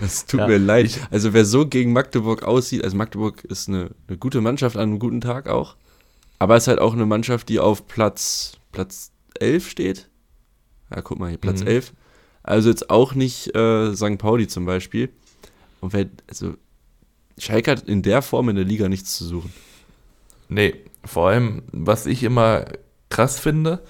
Es tut Ja, mir leid. Also wer so gegen Magdeburg aussieht, also Magdeburg ist eine, eine gute Mannschaft an einem guten Tag auch, aber es ist halt auch eine Mannschaft, die auf Platz, Platz 11 steht. Ja, guck mal hier, Platz Mhm. 11. Also jetzt auch nicht äh, St. Pauli zum Beispiel. Und wer, also Schalke hat in der Form in der Liga nichts zu suchen. Nee, vor allem, was ich immer krass finde,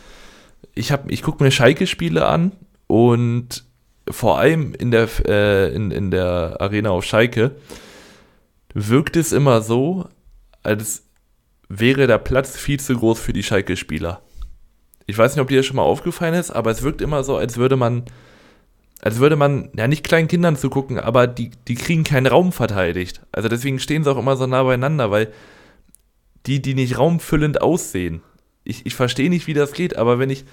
ich, hab- ich gucke mir Schalke-Spiele an und vor allem in der, äh, in, in der Arena auf Schalke wirkt es immer so, als wäre der Platz viel zu groß für die Schalke-Spieler. Ich weiß nicht, ob dir das schon mal aufgefallen ist, aber es wirkt immer so, als würde man, als würde man, ja nicht kleinen Kindern zugucken, aber die, die kriegen keinen Raum verteidigt. Also deswegen stehen sie auch immer so nah beieinander, weil die, die nicht raumfüllend aussehen. Ich, ich verstehe nicht, wie das geht, aber wenn ich,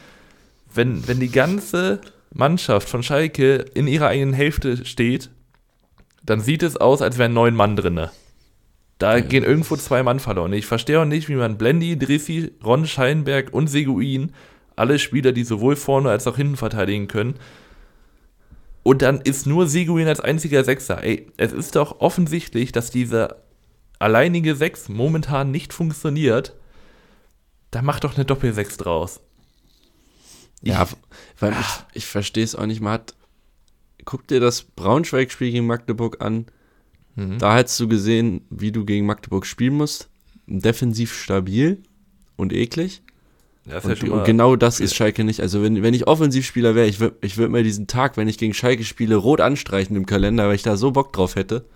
wenn, wenn die ganze Mannschaft von Schalke in ihrer eigenen Hälfte steht, dann sieht es aus, als wären neun Mann drinne. Da Ja. gehen irgendwo zwei Mann verloren. Ich verstehe auch nicht, wie man Blendi, Drissi, Ron Scheinberg und Seguin, alle Spieler, die sowohl vorne als auch hinten verteidigen können, und dann ist nur Seguin als einziger Sechser. Ey, es ist doch offensichtlich, dass dieser alleinige Sechs momentan nicht funktioniert. Da macht doch eine Doppelsechs draus. Ich- Ja, weil ich, ich verstehe es auch nicht. Man hat, guck dir das Braunschweig-Spiel gegen Magdeburg an. Mhm. Da hättest du gesehen, wie du gegen Magdeburg spielen musst. Defensiv stabil und eklig. Das Und, ja und genau das ist Schalke nicht. Also wenn, wenn ich Offensivspieler wäre, ich würde ich würd mir diesen Tag, wenn ich gegen Schalke spiele, rot anstreichen im Kalender, weil ich da so Bock drauf hätte.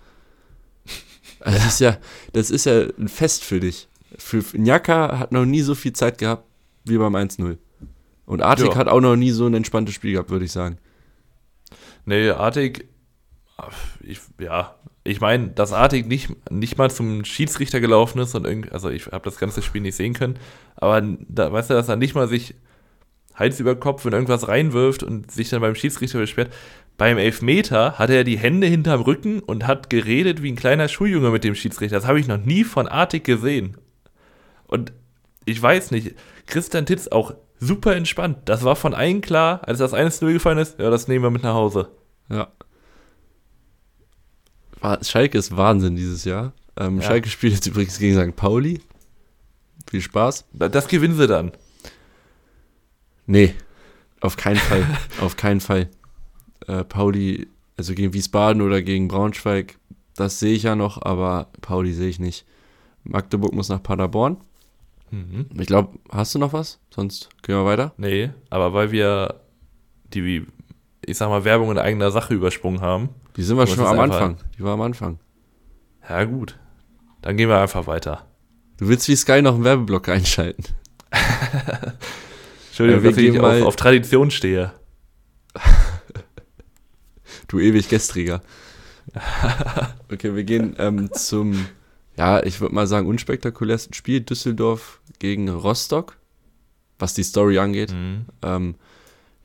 Also das ist ja, das ist ja ein Fest für dich. Für Njaka hat noch nie so viel Zeit gehabt wie beim 1-0. Und Artik Ja. hat auch noch nie so ein entspanntes Spiel gehabt, würde ich sagen. Nee, Artig, ich, ja, ich meine, dass Artig nicht, nicht mal zum Schiedsrichter gelaufen ist und irgendwie, also ich habe das ganze Spiel nicht sehen können, aber da weißt du, dass er nicht mal sich Hals über Kopf in irgendwas reinwirft und sich dann beim Schiedsrichter beschwert. Beim Elfmeter hatte er die Hände hinterm Rücken und hat geredet wie ein kleiner Schuljunge mit dem Schiedsrichter. Das habe ich noch nie von Artig gesehen. Und ich weiß nicht, Christian Titz auch super entspannt. Das war von allen klar, als das 1-0 gefallen ist, ja, das nehmen wir mit nach Hause. Ja. Schalke ist Wahnsinn dieses Jahr. Ähm, Ja. Schalke spielt jetzt übrigens gegen St. Pauli. Viel Spaß. Das gewinnen sie dann. Nee, auf keinen Fall. auf keinen Fall. Äh, Pauli, also gegen Wiesbaden oder gegen Braunschweig, das sehe ich ja noch, aber Pauli sehe ich nicht. Magdeburg muss nach Paderborn. Mhm. Ich glaube, hast du noch was? Sonst gehen wir weiter. Nee, aber weil wir die, ich sag mal, Werbung in eigener Sache übersprungen haben. Die sind wir schon am Anfang. Die war am Anfang. Ja, gut. Dann gehen wir einfach weiter. Du willst wie Sky noch einen Werbeblock einschalten. Entschuldigung, Ja, dass ich auf, auf Tradition stehe. Du ewig Gestriger. okay, wir gehen ähm, zum, ja, ich würde mal sagen, unspektakulärsten Spiel. Düsseldorf gegen Rostock, was die Story angeht. Mhm. Ähm,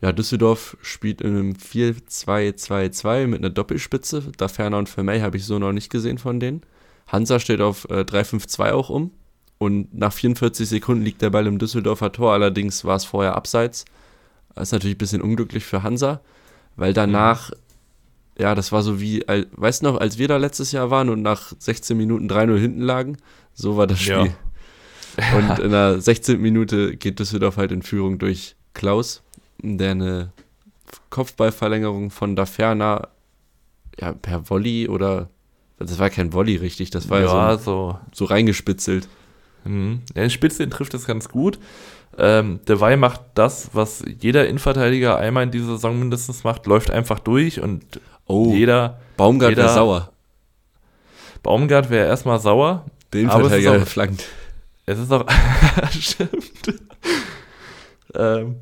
ja, Düsseldorf spielt in einem 4-2-2-2 mit einer Doppelspitze. Da Ferner und Vermey habe ich so noch nicht gesehen von denen. Hansa steht auf äh, 3-5-2 auch um. Und nach 44 Sekunden liegt der Ball im Düsseldorfer Tor. Allerdings war es vorher abseits. Das ist natürlich ein bisschen unglücklich für Hansa, weil danach, ja, das war so wie, weißt du noch, als wir da letztes Jahr waren und nach 16 Minuten 3-0 hinten lagen, so war das Ja. Und in der 16. Minute geht Düsseldorf halt in Führung durch Klaus, der eine Kopfballverlängerung von Daferna ja, per Volley oder das war kein Volley richtig, das war ja, so, so. so reingespitzelt. Mhm. Ja, in Spitze trifft es ganz gut. Ähm, Dewey macht das, was jeder Innenverteidiger einmal in dieser Saison mindestens macht, läuft einfach durch und Oh, jeder. Baumgart wäre sauer. Baumgart wäre erstmal sauer. Den Aber es ist Verteidiger auch- flankt. Es ist auch. stimmt. ähm,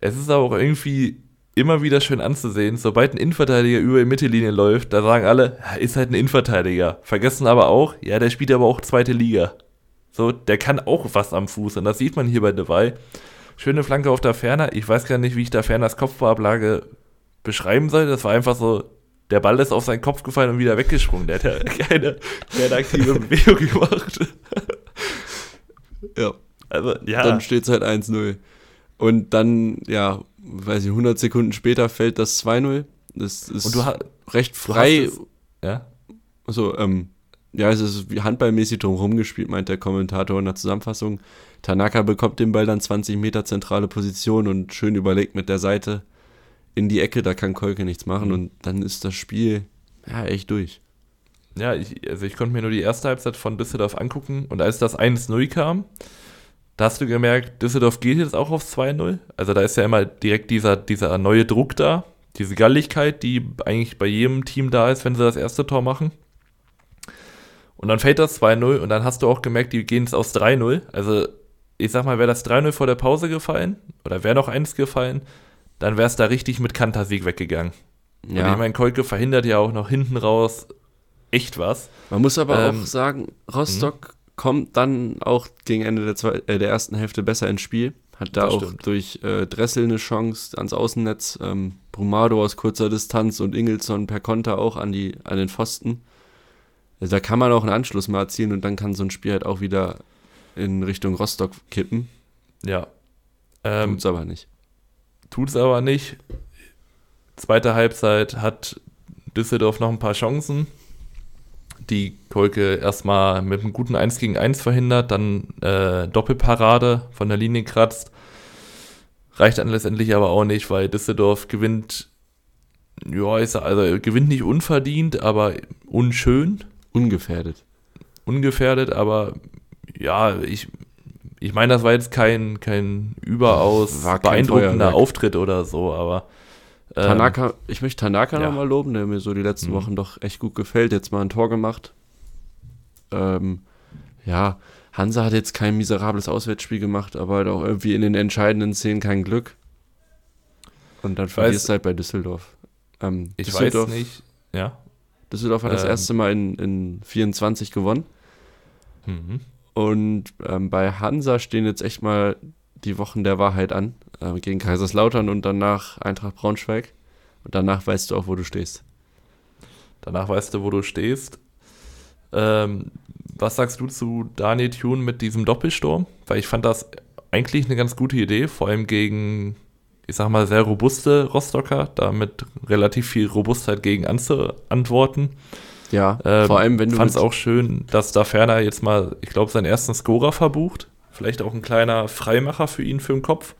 es ist auch irgendwie immer wieder schön anzusehen, sobald ein Innenverteidiger über die Mittellinie läuft, da sagen alle, "Ja, ist halt ein Innenverteidiger. Vergessen aber auch, ja, der spielt aber auch zweite Liga. So, der kann auch was am Fuß und das sieht man hier bei Dewey. Schöne Flanke auf der Ferner. Ich weiß gar nicht, wie ich da Ferners Kopfbauablage beschreiben soll. Das war einfach so, der Ball ist auf seinen Kopf gefallen und wieder weggesprungen. Der hat ja keine, keine aktive Bewegung gemacht. Ja. Also, ja. Dann steht es halt 1-0. Und dann, ja, weiß ich, 100 Sekunden später fällt das 2-0. Das ist Und du, ha recht frei. ja? Also, ähm, ja, es ist wie handballmäßig drumherum gespielt, meint der Kommentator in der Zusammenfassung. Tanaka bekommt den Ball dann 20 Meter zentrale Position und schön überlegt mit der Seite in die Ecke, da kann Kolke nichts machen und dann ist das Spiel ja echt durch. Ja, ich, also ich konnte mir nur die erste Halbzeit von Düsseldorf angucken und als das 1-0 kam, da hast du gemerkt, Düsseldorf geht jetzt auch auf 2-0. Also da ist ja immer direkt dieser, dieser neue Druck da, diese Galligkeit, die eigentlich bei jedem Team da ist, wenn sie das erste Tor machen. Und dann fällt das 2-0 und dann hast du auch gemerkt, die gehen jetzt aus 3-0. Also ich sag mal, wäre das 3-0 vor der Pause gefallen oder wäre noch eins gefallen, dann wäre es da richtig mit Kantersieg weggegangen. Und ich meine, Kolke verhindert ja auch noch hinten raus echt was. Man muss aber Ähm, auch sagen, Rostock kommt dann auch gegen Ende der, zwei, äh, der ersten Hälfte besser ins Spiel. Hat da auch stimmt. durch äh, Dressel eine Chance ans Außennetz, ähm, Brumado aus kurzer Distanz und Ingelsson per Konter auch an, die, an den Pfosten. Also da kann man auch einen Anschluss mal erzielen und dann kann so ein Spiel halt auch wieder in Richtung Rostock kippen. Ja. Ähm, Tut's aber nicht. Tut es aber nicht. Zweite Halbzeit hat Düsseldorf noch ein paar Chancen, die Kolke erstmal mit einem guten 1 gegen 1 verhindert, dann äh, Doppelparade von der Linie kratzt. Reicht dann letztendlich aber auch nicht, weil Düsseldorf gewinnt, ja, ist, also gewinnt nicht unverdient, aber unschön, Ungefährdet. ungefährdet, aber ja, ich, ich meine, das war jetzt kein, kein überaus kein beeindruckender Feuerwerk. Auftritt oder so, aber ähm, Tanaka, ich möchte Tanaka ja. nochmal loben, der mir so die letzten Mhm. Wochen doch echt gut gefällt. Jetzt mal ein Tor gemacht. Ähm, ja, Hansa hat jetzt kein miserables Auswärtsspiel gemacht, aber halt auch irgendwie in den entscheidenden Szenen kein Glück. Und dann verlierst du halt bei Düsseldorf. Ähm, ich Düsseldorf, weiß nicht, ja. Düsseldorf hat das Ähm. erste Mal in, in 24 gewonnen. Mhm. Und ähm, bei Hansa stehen jetzt echt mal die Wochen der Wahrheit an. Äh, gegen Kaiserslautern und danach Eintracht Braunschweig. Und danach weißt du auch, wo du stehst. Danach weißt du, wo du stehst. Ähm, was sagst du zu Daniel Thune mit diesem Doppelsturm? Weil ich fand das eigentlich eine ganz gute Idee, vor allem gegen, ich sag mal, sehr robuste Rostocker, damit relativ viel Robustheit gegen anzuantworten. Ja, Ähm, vor allem wenn du fand es mit- auch schön, dass da Ferner jetzt mal, ich glaube, seinen ersten Scorer verbucht. Vielleicht auch ein kleiner Freimacher für ihn für den Kopf.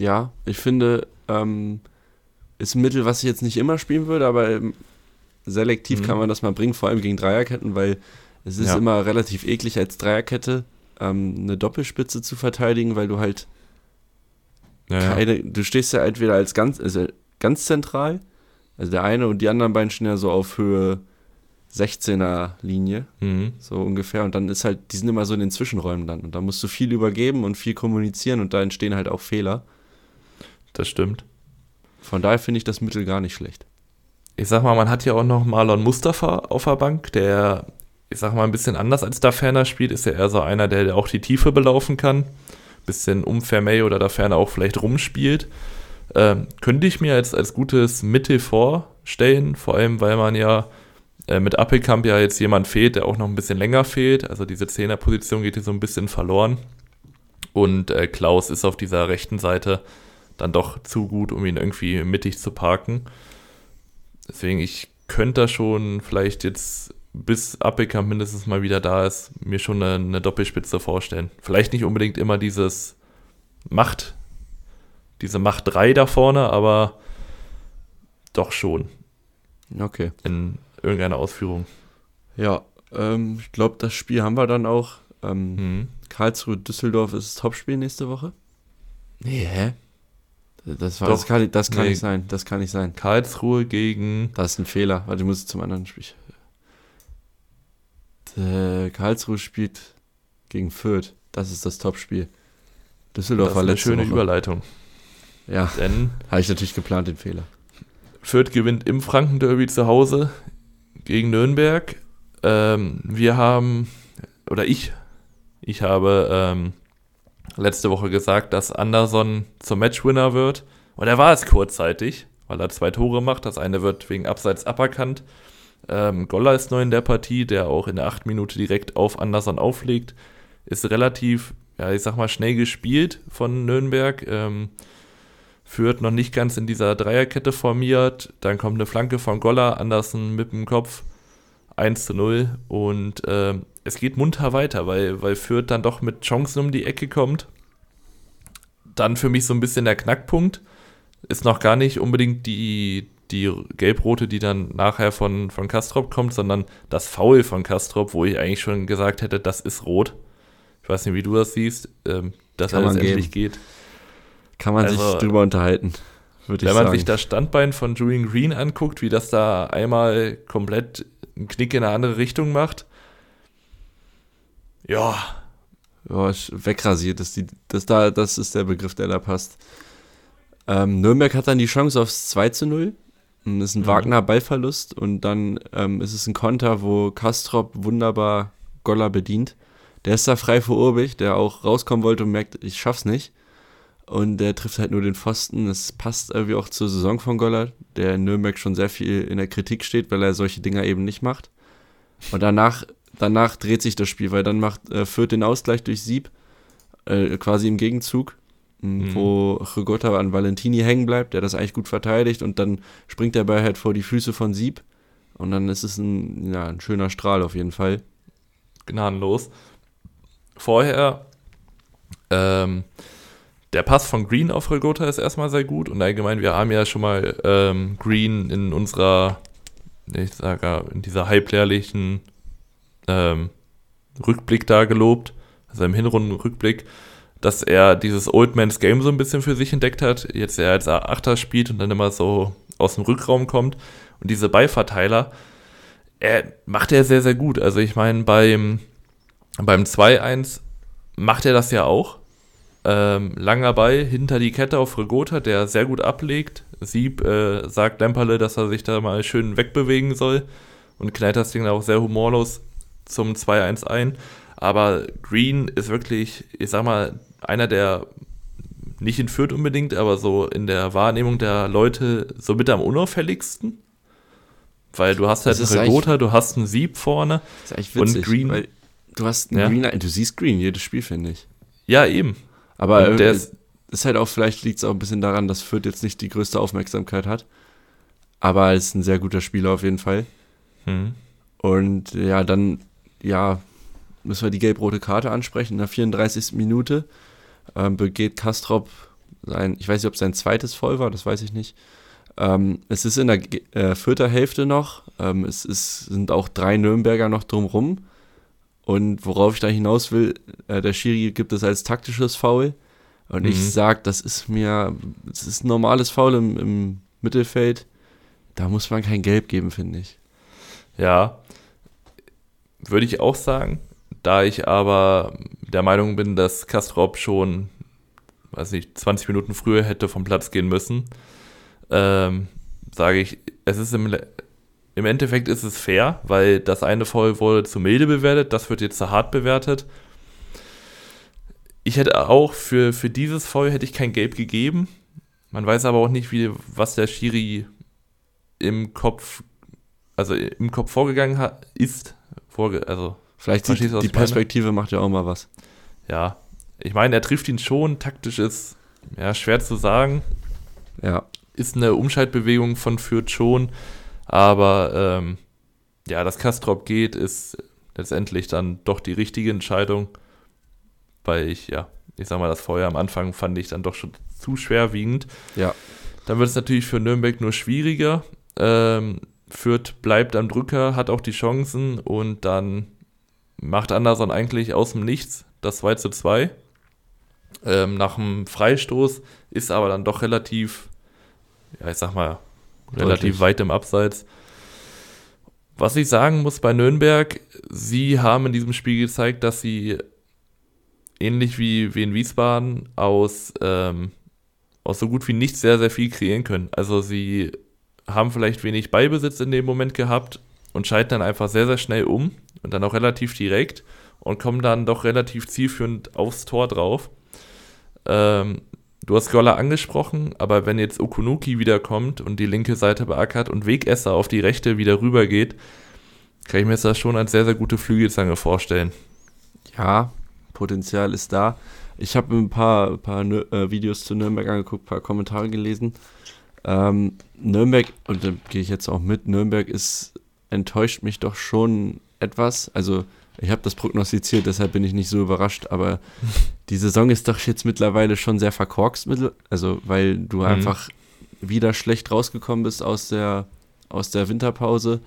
Ja, ich finde, ähm, ist ein Mittel, was ich jetzt nicht immer spielen würde, aber ähm, selektiv Mhm. kann man das mal bringen, vor allem gegen Dreierketten, weil es ist Ja. immer relativ eklig als Dreierkette ähm, eine Doppelspitze zu verteidigen, weil du halt keine, du stehst ja entweder als ganz, also ganz zentral, also der eine und die anderen beiden stehen ja so auf Höhe 16er Linie, Mhm. so ungefähr, und dann ist halt, die sind immer so in den Zwischenräumen dann und da musst du viel übergeben und viel kommunizieren und da entstehen halt auch Fehler. Das stimmt. Von daher finde ich das Mittel gar nicht schlecht. ich sag mal, man hat ja auch noch Marlon Mustafa auf der Bank, der, ich sag mal, ein bisschen anders als da Ferner spielt, ist ja eher so einer, der auch die Tiefe belaufen kann. Bisschen um Vermey oder da Ferner auch vielleicht rumspielt. Ähm, könnte ich mir als, als gutes Mittel vorstellen, vor allem, weil man ja äh, mit Appelkamp ja jetzt jemand fehlt, der auch noch ein bisschen länger fehlt. Also diese Zehnerposition geht hier so ein bisschen verloren. Und äh, Klaus ist auf dieser rechten Seite dann doch zu gut, um ihn irgendwie mittig zu parken. Deswegen, ich könnte da schon vielleicht jetzt, bis Appelkamp mindestens mal wieder da ist, mir schon eine, eine Doppelspitze vorstellen. Vielleicht nicht unbedingt immer dieses Macht, diese Macht 3 da vorne, aber doch schon Okay. in irgendeiner Ausführung. Ja, ähm, ich glaube, das Spiel haben wir dann auch Ähm, mhm. Karlsruhe-Düsseldorf ist das Topspiel nächste Woche. Nee, hä? Das, war, Doch, das kann, das kann nee. nicht sein. Das kann nicht sein. Karlsruhe gegen. Das ist ein Fehler. Warte, ich muss zum anderen Spiel. Der Karlsruhe spielt gegen Fürth. Das ist das Topspiel. Düsseldorf das war letzte eine schöne Woche. Überleitung. Ja. Denn habe ich natürlich geplant, den Fehler. Fürth gewinnt im Frankenderby zu Hause gegen Nürnberg. Ähm, wir haben, oder ich, ich habe ähm, letzte Woche gesagt, dass Anderson zum Matchwinner wird. Und er war es kurzzeitig, weil er zwei Tore macht. Das eine wird wegen Abseits aberkannt. Ähm, Goller ist neu in der Partie, der auch in der acht Minute direkt auf Anderson auflegt. Ist relativ, ja, ich sag mal, schnell gespielt von Nürnberg. Ähm, führt noch nicht ganz in dieser Dreierkette formiert. Dann kommt eine Flanke von Goller, Anderson mit dem Kopf 1 zu 0. Und äh, es geht munter weiter, weil, weil Fürth dann doch mit Chancen um die Ecke kommt. Dann für mich so ein bisschen der Knackpunkt. Ist noch gar nicht unbedingt die, die Gelbrote, die dann nachher von, von Kastrop kommt, sondern das Foul von Kastrop, wo ich eigentlich schon gesagt hätte, das ist rot. Ich weiß nicht, wie du das siehst, ähm, dass Kann er endlich geht. Kann man also, sich drüber unterhalten. Wenn man sagen. sich das Standbein von Julian Green anguckt, wie das da einmal komplett einen Knick in eine andere Richtung macht, ja. Ja, wegrasiert ist die, das, da, das ist der Begriff, der da passt. Ähm, Nürnberg hat dann die Chance aufs 2 zu 0. Das ist ein mhm. Wagner Ballverlust und dann ähm, ist es ein Konter, wo Kastrop wunderbar Goller bedient. Der ist da frei vor Urbich, der auch rauskommen wollte und merkt, ich schaff's nicht. Und der trifft halt nur den Pfosten. Das passt irgendwie auch zur Saison von Goller, der in Nürnberg schon sehr viel in der Kritik steht, weil er solche Dinger eben nicht macht. Und danach danach dreht sich das Spiel, weil dann macht äh, Fürth den Ausgleich durch Sieb, äh, quasi im Gegenzug, mhm. wo Rigotta an Valentini hängen bleibt, der das eigentlich gut verteidigt und dann springt der Ball halt vor die Füße von Sieb und dann ist es ein, ja, ein schöner Strahl auf jeden Fall. Gnadenlos. Vorher, ähm, der Pass von Green auf Rigotta ist erstmal sehr gut und allgemein, wir haben ja schon mal ähm, Green in unserer, ich sage, in dieser halbjährlichen ähm, Rückblick da gelobt, also im Hinrundenrückblick, dass er dieses Old Man's Game so ein bisschen für sich entdeckt hat. Jetzt er als Achter spielt und dann immer so aus dem Rückraum kommt. Und diese Beiverteiler, er macht er sehr, sehr gut. Also ich meine, beim, beim 2-1 macht er das ja auch. Ähm, langer Ball hinter die Kette auf Regota, der sehr gut ablegt. Sieb äh, sagt Lemperle, dass er sich da mal schön wegbewegen soll und knallt das Ding auch sehr humorlos zum 2-1 ein. Aber Green ist wirklich, ich sag mal, einer der, nicht in Fürth unbedingt, aber so in der Wahrnehmung der Leute so mit am unauffälligsten. Weil du hast halt einen Regota, du hast einen Sieb vorne. Witzig, und Green. Du hast einen ja. Green, du siehst Green jedes Spiel, finde ich. Ja, eben. Aber und der ist, ist halt auch, vielleicht liegt es auch ein bisschen daran, dass Fürth jetzt nicht die größte Aufmerksamkeit hat. Aber er ist ein sehr guter Spieler auf jeden Fall. Mhm. Und ja, dann ja, müssen wir die gelb-rote Karte ansprechen. In der 34. Minute ähm, begeht Kastrop sein, ich weiß nicht, ob es sein zweites Voll war, das weiß ich nicht. Ähm, es ist in der äh, vierter Hälfte noch. Ähm, es ist, sind auch drei Nürnberger noch drumrum. Und worauf ich da hinaus will, äh, der Schiri gibt es als taktisches Foul. Und mhm. ich sage, das ist mir, es ist ein normales Foul im, im Mittelfeld. Da muss man kein Gelb geben, finde ich. Ja, würde ich auch sagen. Da ich aber der Meinung bin, dass Kastrop schon, weiß nicht, 20 Minuten früher hätte vom Platz gehen müssen, ähm, sage ich, es ist im, im Endeffekt ist es fair, weil das eine Foul wurde zu milde bewertet, das wird jetzt zu hart bewertet. Ich hätte auch für, für dieses Foul hätte ich kein Gelb gegeben. Man weiß aber auch nicht, wie, was der Schiri im Kopf, also im Kopf vorgegangen hat, ist vorge also vielleicht sieht, die Perspektive meine? macht ja auch mal was. Ja, ich meine, er trifft ihn schon. Taktisch ist ja schwer zu sagen. Ja. Ist eine Umschaltbewegung von Fürth schon, aber ähm, ja, dass Kastrop geht, ist letztendlich dann doch die richtige Entscheidung, weil ich ja, ich sag mal, das Feuer am Anfang fand ich dann doch schon zu schwerwiegend. Ja. Dann wird es natürlich für Nürnberg nur schwieriger. Ähm, Fürth bleibt am Drücker, hat auch die Chancen und dann macht Anderson eigentlich aus dem Nichts das 2 zu 2. Ähm, nach dem Freistoß ist aber dann doch relativ, ja, ich sag mal, relativ Deutlich. weit im Abseits. Was ich sagen muss bei Nürnberg, sie haben in diesem Spiel gezeigt, dass sie ähnlich wie, wie in Wiesbaden aus, ähm, aus so gut wie nichts sehr, sehr viel kreieren können. Also sie haben vielleicht wenig Beibesitz in dem Moment gehabt und schalten dann einfach sehr, sehr schnell um und dann auch relativ direkt und kommen dann doch relativ zielführend aufs Tor drauf. Ähm, du hast Goller angesprochen, aber wenn jetzt Okunuki wiederkommt und die linke Seite beackert und Wegesser auf die rechte wieder rüber geht, kann ich mir das schon als sehr, sehr gute Flügelzange vorstellen. Ja, Potenzial ist da. Ich habe ein paar, paar äh, Videos zu Nürnberg angeguckt, ein paar Kommentare gelesen. Ähm, Nürnberg, und da gehe ich jetzt auch mit, Nürnberg ist enttäuscht mich doch schon etwas. Also ich habe das prognostiziert, deshalb bin ich nicht so überrascht, aber die Saison ist doch jetzt mittlerweile schon sehr verkorkst, also weil du mhm. einfach wieder schlecht rausgekommen bist aus der, aus der Winterpause.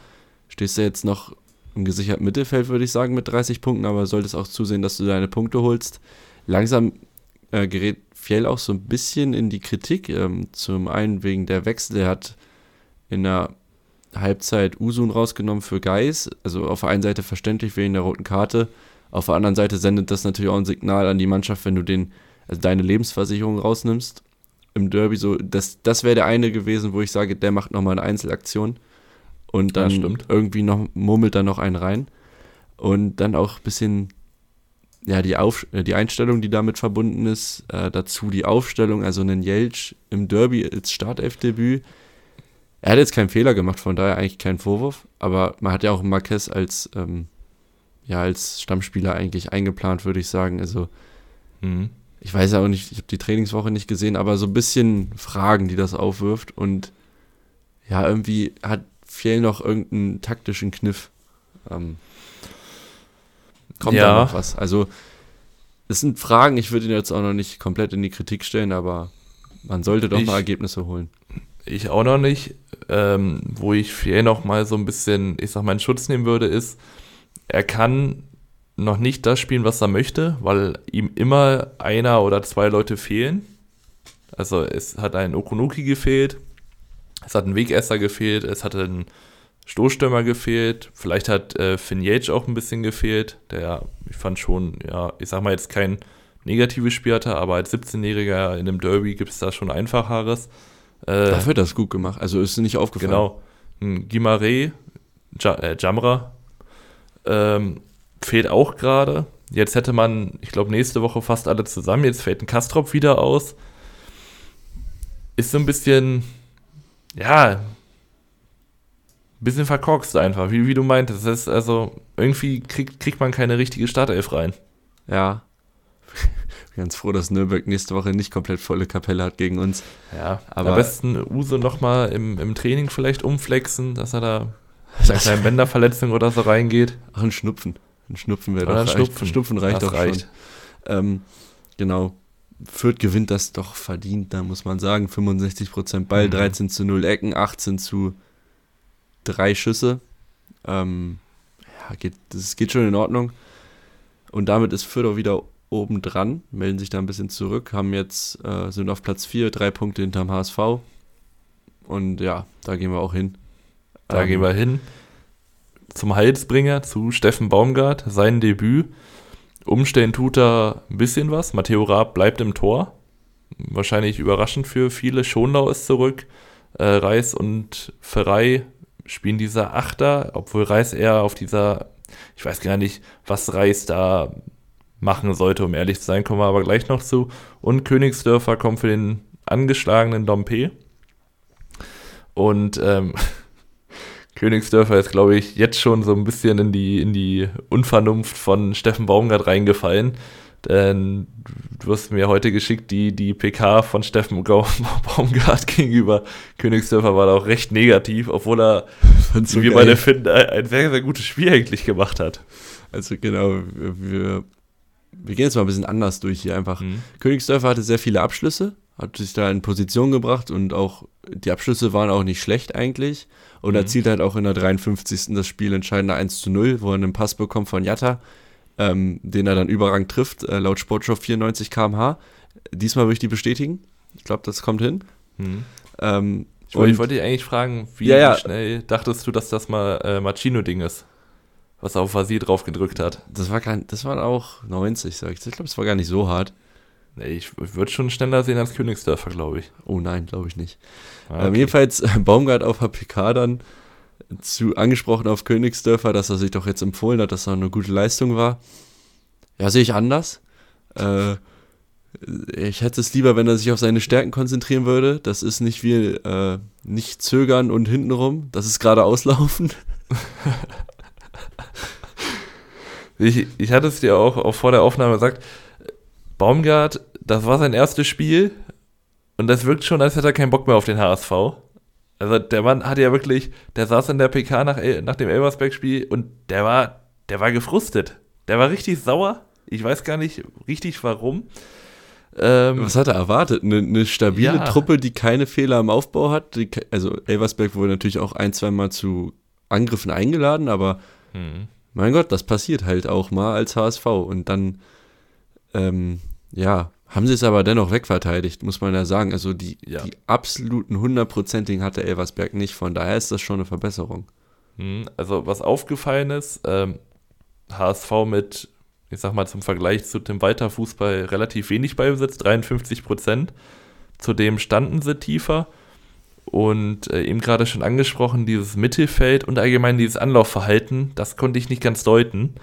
Stehst du jetzt noch im gesicherten Mittelfeld, würde ich sagen, mit 30 Punkten, aber solltest auch zusehen, dass du deine Punkte holst. Langsam äh, gerät Fjell auch so ein bisschen in die Kritik. Ähm, zum einen wegen der Wechsel. Er hat in der Halbzeit Usun rausgenommen für Geis. Also auf der einen Seite verständlich wegen der roten Karte. Auf der anderen Seite sendet das natürlich auch ein Signal an die Mannschaft, wenn du den, also deine Lebensversicherung rausnimmst. Im Derby so, das, das wäre der eine gewesen, wo ich sage, der macht nochmal eine Einzelaktion. Und dann irgendwie noch, murmelt da noch einen rein. Und dann auch ein bisschen, ja, die, Auf, äh, die Einstellung, die damit verbunden ist. Äh, dazu die Aufstellung, also einen Jelch im Derby als Startelfdebüt. Er hat jetzt keinen Fehler gemacht, von daher eigentlich kein Vorwurf. Aber man hat ja auch Marquez als, ähm, ja, als Stammspieler eigentlich eingeplant, würde ich sagen. Also, mhm. ich weiß ja auch nicht, ich habe die Trainingswoche nicht gesehen, aber so ein bisschen Fragen, die das aufwirft. Und ja, irgendwie hat Fjell noch irgendeinen taktischen Kniff. Ähm, kommt ja. da noch was? Also, es sind Fragen, ich würde ihn jetzt auch noch nicht komplett in die Kritik stellen, aber man sollte doch ich, mal Ergebnisse holen. Ich auch noch nicht. Ähm, wo ich Fier noch mal so ein bisschen, ich sag mal, in Schutz nehmen würde, ist, er kann noch nicht das spielen, was er möchte, weil ihm immer einer oder zwei Leute fehlen. Also es hat ein Okunuki gefehlt, es hat ein Wegesser gefehlt, es hat ein Stoßstürmer gefehlt, vielleicht hat äh, Finn Yates auch ein bisschen gefehlt, der, ich fand schon, ja, ich sag mal jetzt kein negatives Spiel hatte, aber als 17-Jähriger in einem Derby gibt es da schon einfacheres. Äh, Dafür hat das gut gemacht. Also ist nicht aufgefallen. Genau. Gimaré, ja, äh, Jamra, ähm, fehlt auch gerade. Jetzt hätte man, ich glaube, nächste Woche fast alle zusammen. Jetzt fällt ein Kastrop wieder aus. Ist so ein bisschen, ja, ein bisschen verkorkst einfach, wie, wie du meintest. Das ist also, irgendwie kriegt, kriegt man keine richtige Startelf rein. Ja, ganz froh, dass Nürnberg nächste Woche nicht komplett volle Kapelle hat gegen uns. Ja, aber am besten Uso nochmal im, im Training vielleicht umflexen, dass er da mit einer kleinen Bänderverletzung oder so reingeht. Ach, ein Schnupfen. Ein Schnupfen wäre doch ein Schnupfen. Schnupfen reicht das doch reicht. schon. Ähm, genau. Fürth gewinnt das doch verdient, da muss man sagen. 65% Ball, mhm. 13 zu 0 Ecken, 18 zu 3 Schüsse. Ähm, ja, geht, das geht schon in Ordnung. Und damit ist Fürth auch wieder oben dran, melden sich da ein bisschen zurück, haben jetzt, äh, sind auf Platz 4, drei Punkte hinterm HSV. Und ja, da gehen wir auch hin. Da ähm, gehen wir hin. Zum Heilsbringer, zu Steffen Baumgart, sein Debüt. Umstellen tut er ein bisschen was. Matteo Raab bleibt im Tor. Wahrscheinlich überraschend für viele. Schonlau ist zurück. Äh, Reis und Ferrei spielen dieser Achter, obwohl Reis eher auf dieser, ich weiß gar nicht, was Reis da machen sollte, um ehrlich zu sein, kommen wir aber gleich noch zu. Und Königsdörfer kommt für den angeschlagenen Dompe. Und ähm, Königsdörfer ist, glaube ich, jetzt schon so ein bisschen in die, in die Unvernunft von Steffen Baumgart reingefallen. Denn du hast mir heute geschickt, die, die PK von Steffen Baumgart gegenüber Königsdörfer war da auch recht negativ, obwohl er, so wie beide finden, ein sehr, sehr gutes Spiel eigentlich gemacht hat. Also genau, wir wir gehen jetzt mal ein bisschen anders durch hier einfach. Mhm. Königsdörfer hatte sehr viele Abschlüsse, hat sich da in Position gebracht und auch die Abschlüsse waren auch nicht schlecht eigentlich. Und mhm. erzielt halt auch in der 53. das Spiel entscheidende 1 zu 0, wo er einen Pass bekommt von Jatta, ähm, den er dann überrang trifft, äh, laut Sportschau 94 km/h. Diesmal würde ich die bestätigen. Ich glaube, das kommt hin. Mhm. Ähm, ich, wollte, ich wollte dich eigentlich fragen, wie, ja, ja. schnell dachtest du, dass das mal äh, Machino-Ding ist? Was auf Vasir drauf gedrückt hat. Das war, gar, das waren auch 90, sag ich. Ich glaube, es war gar nicht so hart. Nee, ich würde schon schneller sehen als Königsdörfer, glaube ich. Oh nein, glaube ich nicht. Ah, okay. ähm, jedenfalls Baumgart auf HPK dann zu angesprochen auf Königsdörfer, dass er sich doch jetzt empfohlen hat, dass er eine gute Leistung war. Ja, sehe ich anders. Äh, ich hätte es lieber, wenn er sich auf seine Stärken konzentrieren würde. Das ist nicht wie äh, nicht zögern und hintenrum. Das ist gerade auslaufen. ich, ich hatte es dir auch, auch vor der Aufnahme gesagt. Baumgart, das war sein erstes Spiel und das wirkt schon, als hätte er keinen Bock mehr auf den HSV. Also der Mann hatte ja wirklich, der saß in der PK nach, nach dem Elversberg-Spiel und der war, der war gefrustet. Der war richtig sauer. Ich weiß gar nicht richtig warum. Ähm, Was hat er erwartet? Eine, eine stabile ja. Truppe, die keine Fehler im Aufbau hat. Die, also Elversberg wurde natürlich auch ein, zwei Mal zu Angriffen eingeladen, aber hm. Mein Gott, das passiert halt auch mal als HSV. Und dann, ähm, ja, haben sie es aber dennoch wegverteidigt, muss man ja sagen. Also die, ja. die absoluten hundertprozentigen hatte Elversberg nicht. Von daher ist das schon eine Verbesserung. Hm, also was aufgefallen ist, ähm, HSV mit, ich sag mal zum Vergleich zu dem Walter-Fußball relativ wenig Ballbesitz, 53 Prozent. Zudem standen sie tiefer. Und äh, eben gerade schon angesprochen, dieses Mittelfeld und allgemein dieses Anlaufverhalten, das konnte ich nicht ganz deuten,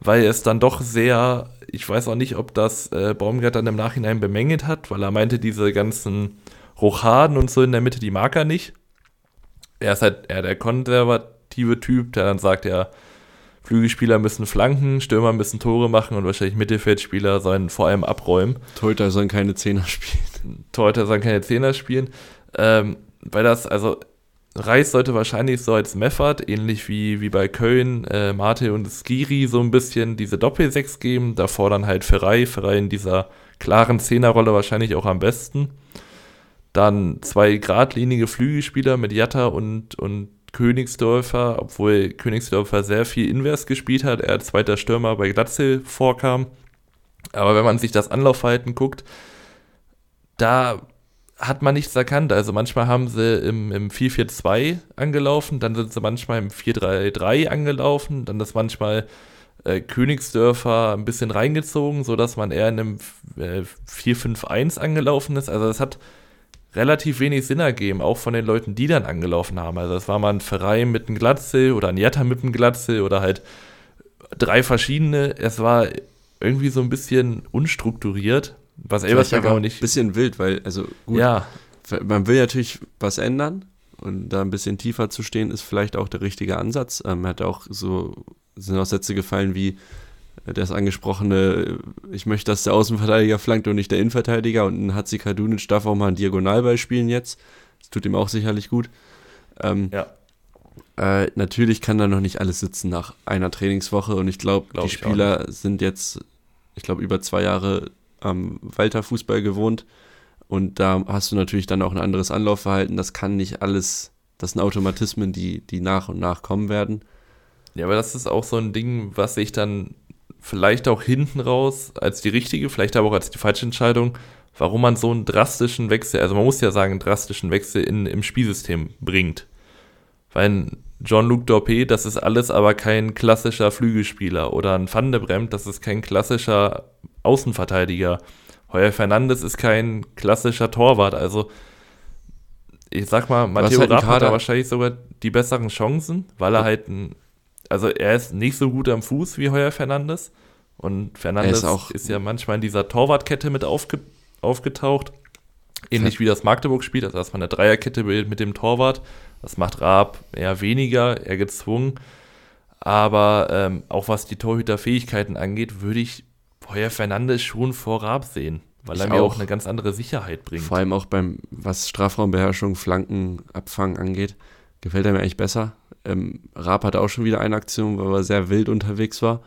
weil es dann doch sehr ich weiß auch nicht, ob das äh, Baumgart dann im Nachhinein bemängelt hat, weil er meinte, diese ganzen Rochaden und so in der Mitte, die mag er nicht. Er ist halt eher der konservative Typ, der dann sagt, ja, Flügelspieler müssen flanken, Stürmer müssen Tore machen und wahrscheinlich Mittelfeldspieler sollen vor allem abräumen. Torhüter sollen keine Zehner spielen. Torhüter sollen keine Zehner spielen. Ähm, weil das, also Reis sollte wahrscheinlich so als Meffert, ähnlich wie, wie bei Köln, äh, Mate und Skiri so ein bisschen diese Doppel-6 geben. Davor dann halt Ferrei, Ferrei in dieser klaren Zehnerrolle wahrscheinlich auch am besten. Dann zwei geradlinige Flügelspieler mit Jatta und, und Königsdörfer, obwohl Königsdörfer sehr viel Invers gespielt hat, er als zweiter Stürmer bei Glatzel vorkam. Aber wenn man sich das Anlaufverhalten guckt, da hat man nichts erkannt. Also manchmal haben sie im, im 4-4-2 angelaufen, dann sind sie manchmal im 4-3-3 angelaufen, dann ist manchmal äh, Königsdörfer ein bisschen reingezogen, sodass man eher in einem äh, 4-5-1 angelaufen ist. Also es hat relativ wenig Sinn ergeben, auch von den Leuten, die dann angelaufen haben. Also es war mal ein Verein mit einem Glatzel oder ein Jatta mit einem Glatzel oder halt drei verschiedene. Es war irgendwie so ein bisschen unstrukturiert was Elversberg auch nicht. Ein bisschen wild, weil, also gut, ja. man will natürlich was ändern und da ein bisschen tiefer zu stehen, ist vielleicht auch der richtige Ansatz. Ähm, hat auch so, sind auch Sätze gefallen wie äh, das angesprochene, äh, ich möchte, dass der Außenverteidiger flankt und nicht der Innenverteidiger und ein Hatzi Kadunic darf auch mal ein Diagonalball spielen jetzt. Das tut ihm auch sicherlich gut. Ähm, ja. Äh, natürlich kann da noch nicht alles sitzen nach einer Trainingswoche und ich glaube, glaub die Spieler sind jetzt, ich glaube, über zwei Jahre am Walter Fußball gewohnt und da hast du natürlich dann auch ein anderes Anlaufverhalten. Das kann nicht alles, das sind Automatismen, die, die nach und nach kommen werden. Ja, aber das ist auch so ein Ding, was sich dann vielleicht auch hinten raus als die richtige, vielleicht aber auch als die falsche Entscheidung, warum man so einen drastischen Wechsel, also man muss ja sagen, einen drastischen Wechsel in, im Spielsystem bringt. Weil Jean-Luc Dorpé, das ist alles aber kein klassischer Flügelspieler. Oder ein Van de Bremt, das ist kein klassischer Außenverteidiger. Heuer Fernandes ist kein klassischer Torwart. Also, ich sag mal, Matteo halt Rapp hat da wahrscheinlich sogar die besseren Chancen, weil er halt ein, also er ist nicht so gut am Fuß wie Heuer Fernandes. Und Fernandes ist, ist, ja manchmal in dieser Torwartkette mit aufge, aufgetaucht. Ähnlich wie das Magdeburg spielt, also dass man eine Dreierkette bildet mit dem Torwart. Das macht Raab eher weniger, eher gezwungen. Aber ähm, auch was die Torhüterfähigkeiten angeht, würde ich Heuer Fernandes schon vor Raab sehen, weil ich er mir auch, auch eine ganz andere Sicherheit bringt. Vor allem auch beim, was Strafraumbeherrschung, Flankenabfang angeht, gefällt er mir eigentlich besser. Ähm, Raab hatte auch schon wieder eine Aktion, wo er sehr wild unterwegs war.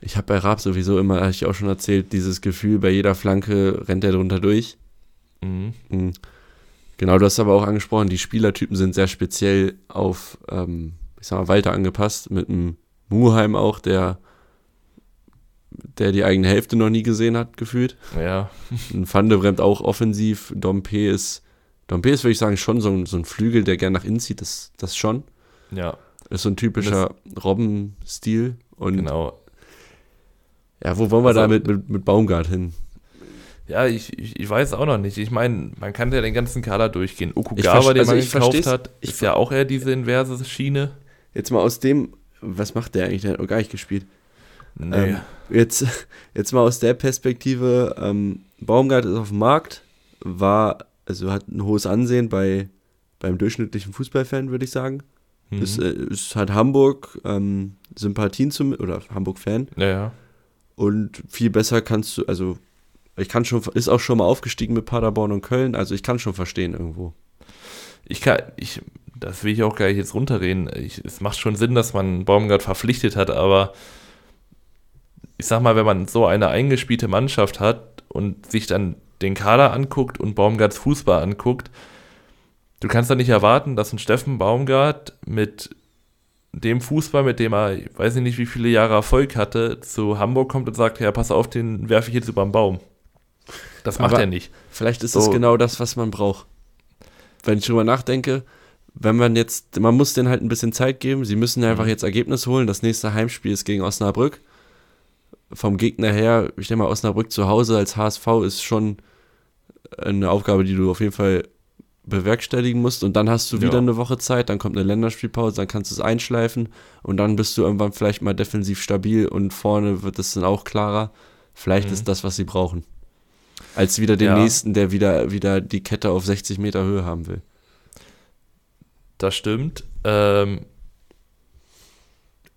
Ich habe bei Raab sowieso immer, habe ich auch schon erzählt, dieses Gefühl, bei jeder Flanke rennt er drunter durch. Mhm. Mhm. Genau, du hast aber auch angesprochen, die Spielertypen sind sehr speziell auf, ähm, ich sag mal, Walter angepasst, mit einem Muheim auch, der der die eigene Hälfte noch nie gesehen hat, gefühlt. Ja. Ein Van de Bremt auch offensiv. Dompe ist, Dompe ist, würde ich sagen, schon so ein, so ein Flügel, der gern nach innen zieht, das, das schon. Ja. Ist so ein typischer Robben-Stil. Genau. Ja, wo wollen wir also, da mit, mit, mit Baumgart hin? Ja, ich, ich, ich, weiß auch noch nicht. Ich meine, man kann ja den ganzen Kader durchgehen. Okugawa, den also man gekauft hat, ist ja auch eher diese inverse Schiene. Jetzt mal aus dem, was macht der eigentlich? Der hat auch gar nicht gespielt. Nee. Ähm, jetzt, jetzt mal aus der Perspektive, ähm, Baumgart ist auf dem Markt, war, also hat ein hohes Ansehen bei, beim durchschnittlichen Fußballfan, würde ich sagen. Mhm. Ist, äh, ist halt Hamburg ähm, Sympathien zum, oder Hamburg-Fan. Ja, ja. Und viel besser kannst du, also ich kann schon, ist auch schon mal aufgestiegen mit Paderborn und Köln, also ich kann schon verstehen irgendwo. Ich kann, ich, das will ich auch gar nicht jetzt runterreden. Ich, es macht schon Sinn, dass man Baumgart verpflichtet hat, aber ich sag mal, wenn man so eine eingespielte Mannschaft hat und sich dann den Kader anguckt und Baumgarts Fußball anguckt, du kannst doch nicht erwarten, dass ein Steffen Baumgart mit dem Fußball, mit dem er, ich weiß nicht, wie viele Jahre Erfolg hatte, zu Hamburg kommt und sagt, ja, pass auf, den werfe ich jetzt über den Baum. Das macht Aber er nicht. Vielleicht ist so. das genau das, was man braucht. Wenn ich drüber nachdenke, wenn man jetzt, man muss denen halt ein bisschen Zeit geben. Sie müssen einfach mhm. jetzt Ergebnis holen. Das nächste Heimspiel ist gegen Osnabrück. Vom Gegner her, ich denke mal, Osnabrück zu Hause als HSV ist schon eine Aufgabe, die du auf jeden Fall bewerkstelligen musst. Und dann hast du wieder ja. eine Woche Zeit, dann kommt eine Länderspielpause, dann kannst du es einschleifen und dann bist du irgendwann vielleicht mal defensiv stabil und vorne wird es dann auch klarer. Vielleicht mhm. ist das, was sie brauchen. Als wieder den ja. nächsten, der wieder, wieder die Kette auf 60 Meter Höhe haben will. Das stimmt. Ähm,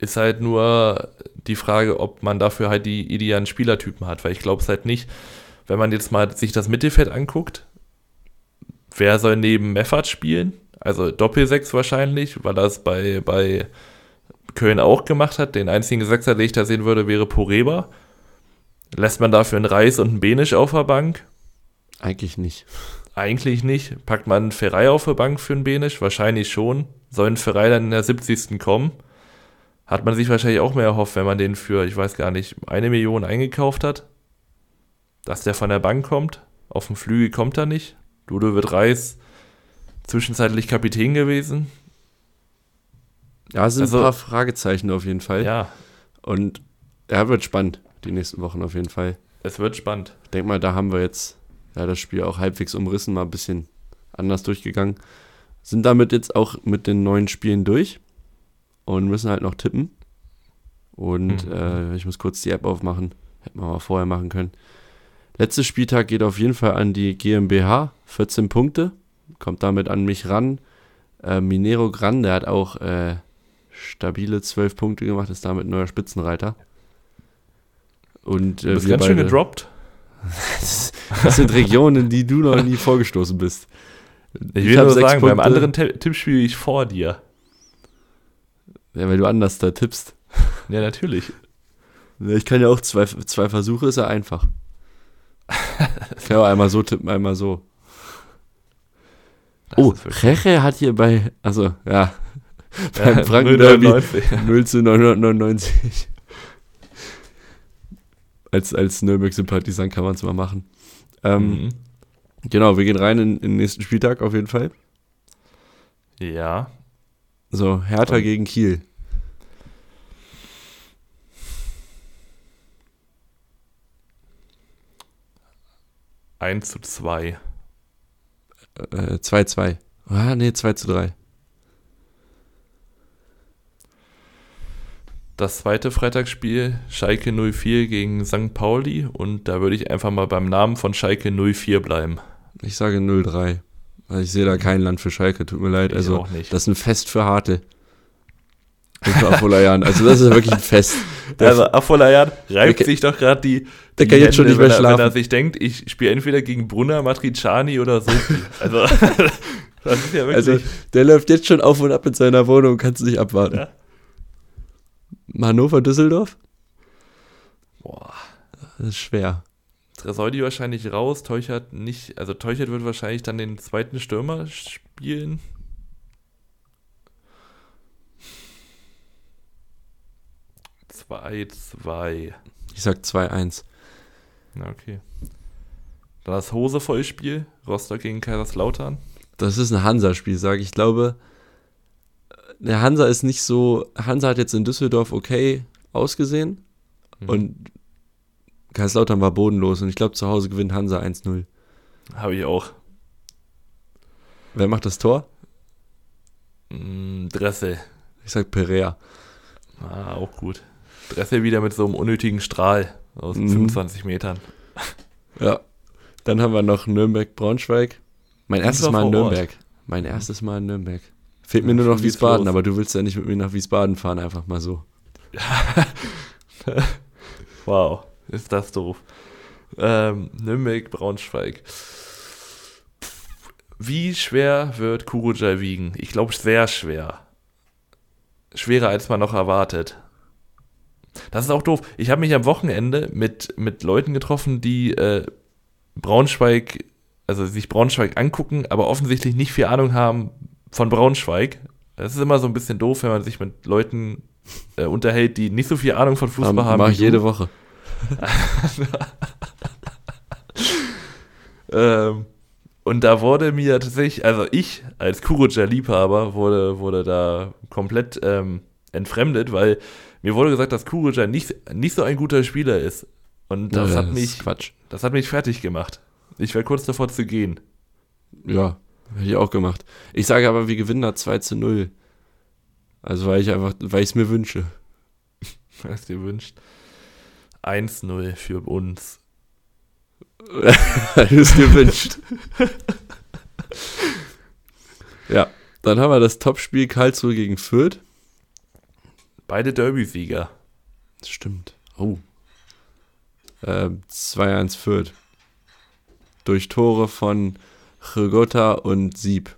ist halt nur die Frage, ob man dafür halt die idealen Spielertypen hat, weil ich glaube es halt nicht, wenn man jetzt mal sich das Mittelfeld anguckt, wer soll neben Meffert spielen? Also Doppelsechs wahrscheinlich, weil er es bei, bei Köln auch gemacht hat. Den einzigen Sechser, den ich da sehen würde, wäre Poreba. Lässt man dafür einen Reis und einen Benisch auf der Bank? Eigentlich nicht. Eigentlich nicht. Packt man einen Ferrei auf der Bank für einen Benisch? Wahrscheinlich schon. Soll ein Ferrei dann in der 70. kommen? Hat man sich wahrscheinlich auch mehr erhofft, wenn man den für, ich weiß gar nicht, eine Million eingekauft hat. Dass der von der Bank kommt. Auf dem Flügel kommt er nicht. Ludovic Reis zwischenzeitlich Kapitän gewesen. Ja, es sind also, ein paar Fragezeichen auf jeden Fall. Ja. Und er wird spannend, die nächsten Wochen auf jeden Fall. Es wird spannend. Ich denke mal, da haben wir jetzt ja, das Spiel auch halbwegs umrissen, mal ein bisschen anders durchgegangen. Sind damit jetzt auch mit den neuen Spielen durch und müssen halt noch tippen. Und mhm. äh, ich muss kurz die App aufmachen. Hätten wir mal vorher machen können. Letzter Spieltag geht auf jeden Fall an die GmbH, 14 Punkte, kommt damit an mich ran. Äh, Minero Grande hat auch äh, stabile 12 Punkte gemacht, ist damit neuer Spitzenreiter. Und, äh, du bist ganz schön gedroppt. das, das sind Regionen, in die du noch nie vorgestoßen bist. Ich will nur sagen, Punkte. beim anderen Tipp spiele ich vor dir. Ja, weil du anders da tippst. Ja, natürlich. Ich kann ja auch zwei, zwei Versuche, ist ja einfach. Ich kann auch einmal so tippen, einmal so. Das oh, Reche hat hier bei, also ja, beim ja, Franken Derby 0 zu 999. Als, als Nürnberg-Sympathisant kann man es mal machen. Ähm, mhm. Genau, wir gehen rein in, in, den nächsten Spieltag auf jeden Fall. Ja. So, Hertha Und gegen Kiel. 1 zu 2. Äh, 2 2. Ah, nee, 2 zu 3. Das zweite Freitagsspiel, Schalke 04 gegen St. Pauli. Und da würde ich einfach mal beim Namen von Schalke 04 bleiben. Ich sage 03. Also ich sehe da kein Land für Schalke, tut mir leid. Ich also, das ist ein Fest für Harte. Afolayan. Also das ist wirklich ein Fest. Der also Afolayan reibt der, sich doch gerade die, der kann jetzt schon nicht mehr wenn schlafen. Er, wenn er sich denkt, ich spiele entweder gegen Brunner, Matriciani oder so. Also das ist ja wirklich. Also der läuft jetzt schon auf und ab in seiner Wohnung, kannst du nicht abwarten. Ja. Hannover, Düsseldorf? Boah. Das ist schwer. Tresoldi wahrscheinlich raus, Teuchert nicht, also Teuchert wird wahrscheinlich dann den zweiten Stürmer spielen. 2 2-2. Ich sag 2-1. Na, okay. Dann das Hose-Vollspiel, Rostock gegen Kaiserslautern. Das ist ein Hansa-Spiel, sage ich. Ich glaube, der Hansa ist nicht so. Hansa hat jetzt in Düsseldorf okay ausgesehen mhm. und Kaiserslautern war bodenlos und ich glaube, zu Hause gewinnt Hansa 1-0. Habe ich auch. Wer macht das Tor? Mm, Dressel. Ich sag Perea. Ah, auch gut. Dressel wieder mit so einem unnötigen Strahl aus mhm. 25 Metern. Ja. Dann haben wir noch Nürnberg-Braunschweig. Mein erstes Mal in Nürnberg. Ort. Mein erstes Mal in Nürnberg. Fehlt mir nur noch Wiesbaden, aber du willst ja nicht mit mir nach Wiesbaden fahren, einfach mal so. wow, ist das doof. Ähm, Nürnberg, Braunschweig. Wie schwer wird Kurujai wiegen? Ich glaube, sehr schwer. Schwerer, als man noch erwartet. Das ist auch doof. Ich habe mich am Wochenende mit, mit Leuten getroffen, die äh, Braunschweig, also sich Braunschweig angucken, aber offensichtlich nicht viel Ahnung haben von Braunschweig. Das ist immer so ein bisschen doof, wenn man sich mit Leuten äh, unterhält, die nicht so viel Ahnung von Fußball haben. Mach ich jede Woche. ähm, und da wurde mir tatsächlich, also ich als Kuruja-Liebhaber wurde, wurde da komplett ähm, entfremdet, weil mir wurde gesagt, dass Kuruja nicht, nicht so ein guter Spieler ist. Und das ja, hat mich, Quatsch. das hat mich fertig gemacht. Ich wäre kurz davor zu gehen. Ja, hätte ich auch gemacht. Ich sage aber, wir gewinnen da 2 zu 0. Also weil ich einfach, weil ich es mir wünsche. Weil es dir wünscht. 1-0 für uns. weil du es dir wünscht. ja, dann haben wir das Topspiel Karlsruhe gegen Fürth. Beide Derby-Sieger. Stimmt. Oh. Äh, 2-1 Fürth. Durch Tore von Chigota und Sieb.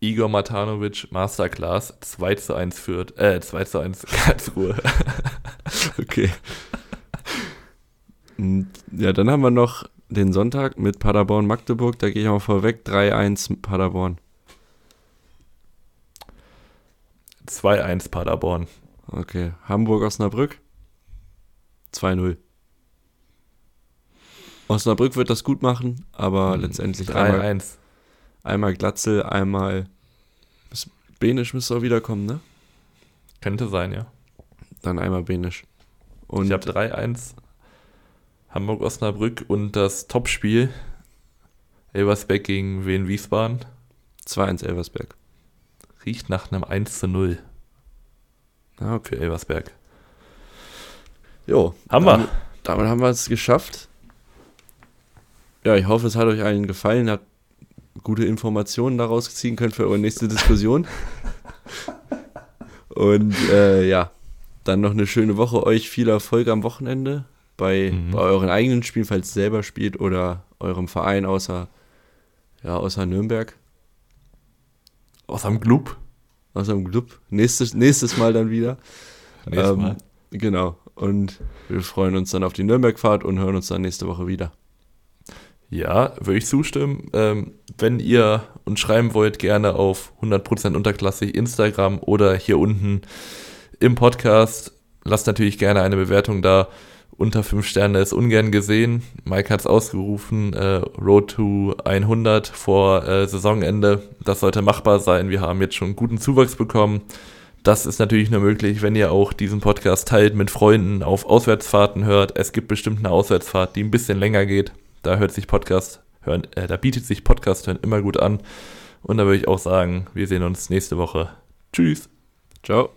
Igor Matanovic, Masterclass, 2 zu 1 führt, äh, 2 zu 1 Karlsruhe. okay. Ja, dann haben wir noch den Sonntag mit Paderborn-Magdeburg. Da gehe ich mal vorweg. 3-1 Paderborn. 2-1 Paderborn. Okay. Hamburg-Osnabrück? 2-0. Osnabrück wird das gut machen, aber hm, letztendlich 3-1. Einmal Glatzel, einmal Benisch müsste auch wiederkommen, ne? Könnte sein, ja. Dann einmal Benisch. Und ich habe 3-1 Hamburg-Osnabrück und das Topspiel Elversberg gegen Wien Wiesbaden. 2-1 Elversberg. Riecht nach einem 1 zu 0. Ah, okay, Elversberg. Jo. Haben damit, wir. Damit haben wir es geschafft. Ja, ich hoffe, es hat euch allen gefallen, habt gute Informationen daraus ziehen könnt für eure nächste Diskussion. Und äh, ja, dann noch eine schöne Woche. Euch viel Erfolg am Wochenende bei, mhm. bei euren eigenen Spielen, falls ihr selber spielt oder eurem Verein außer, ja, außer Nürnberg. Außer dem Club. Außer dem Club. Nächstes, nächstes Mal dann wieder. Nächstes ähm, Mal. Genau. Und wir freuen uns dann auf die Nürnberg-Fahrt und hören uns dann nächste Woche wieder. Ja, würde ich zustimmen. Ähm, wenn ihr uns schreiben wollt, gerne auf 100% unterklassig Instagram oder hier unten im Podcast. Lasst natürlich gerne eine Bewertung da. Unter 5 Sterne ist ungern gesehen. Mike hat es ausgerufen, äh, Road to 100 vor äh, Saisonende. Das sollte machbar sein. Wir haben jetzt schon guten Zuwachs bekommen. Das ist natürlich nur möglich, wenn ihr auch diesen Podcast teilt mit Freunden, auf Auswärtsfahrten hört. Es gibt bestimmt eine Auswärtsfahrt, die ein bisschen länger geht. Da hört sich Podcast hören, äh, da bietet sich Podcast hören immer gut an. Und da würde ich auch sagen, wir sehen uns nächste Woche. Tschüss. Ciao.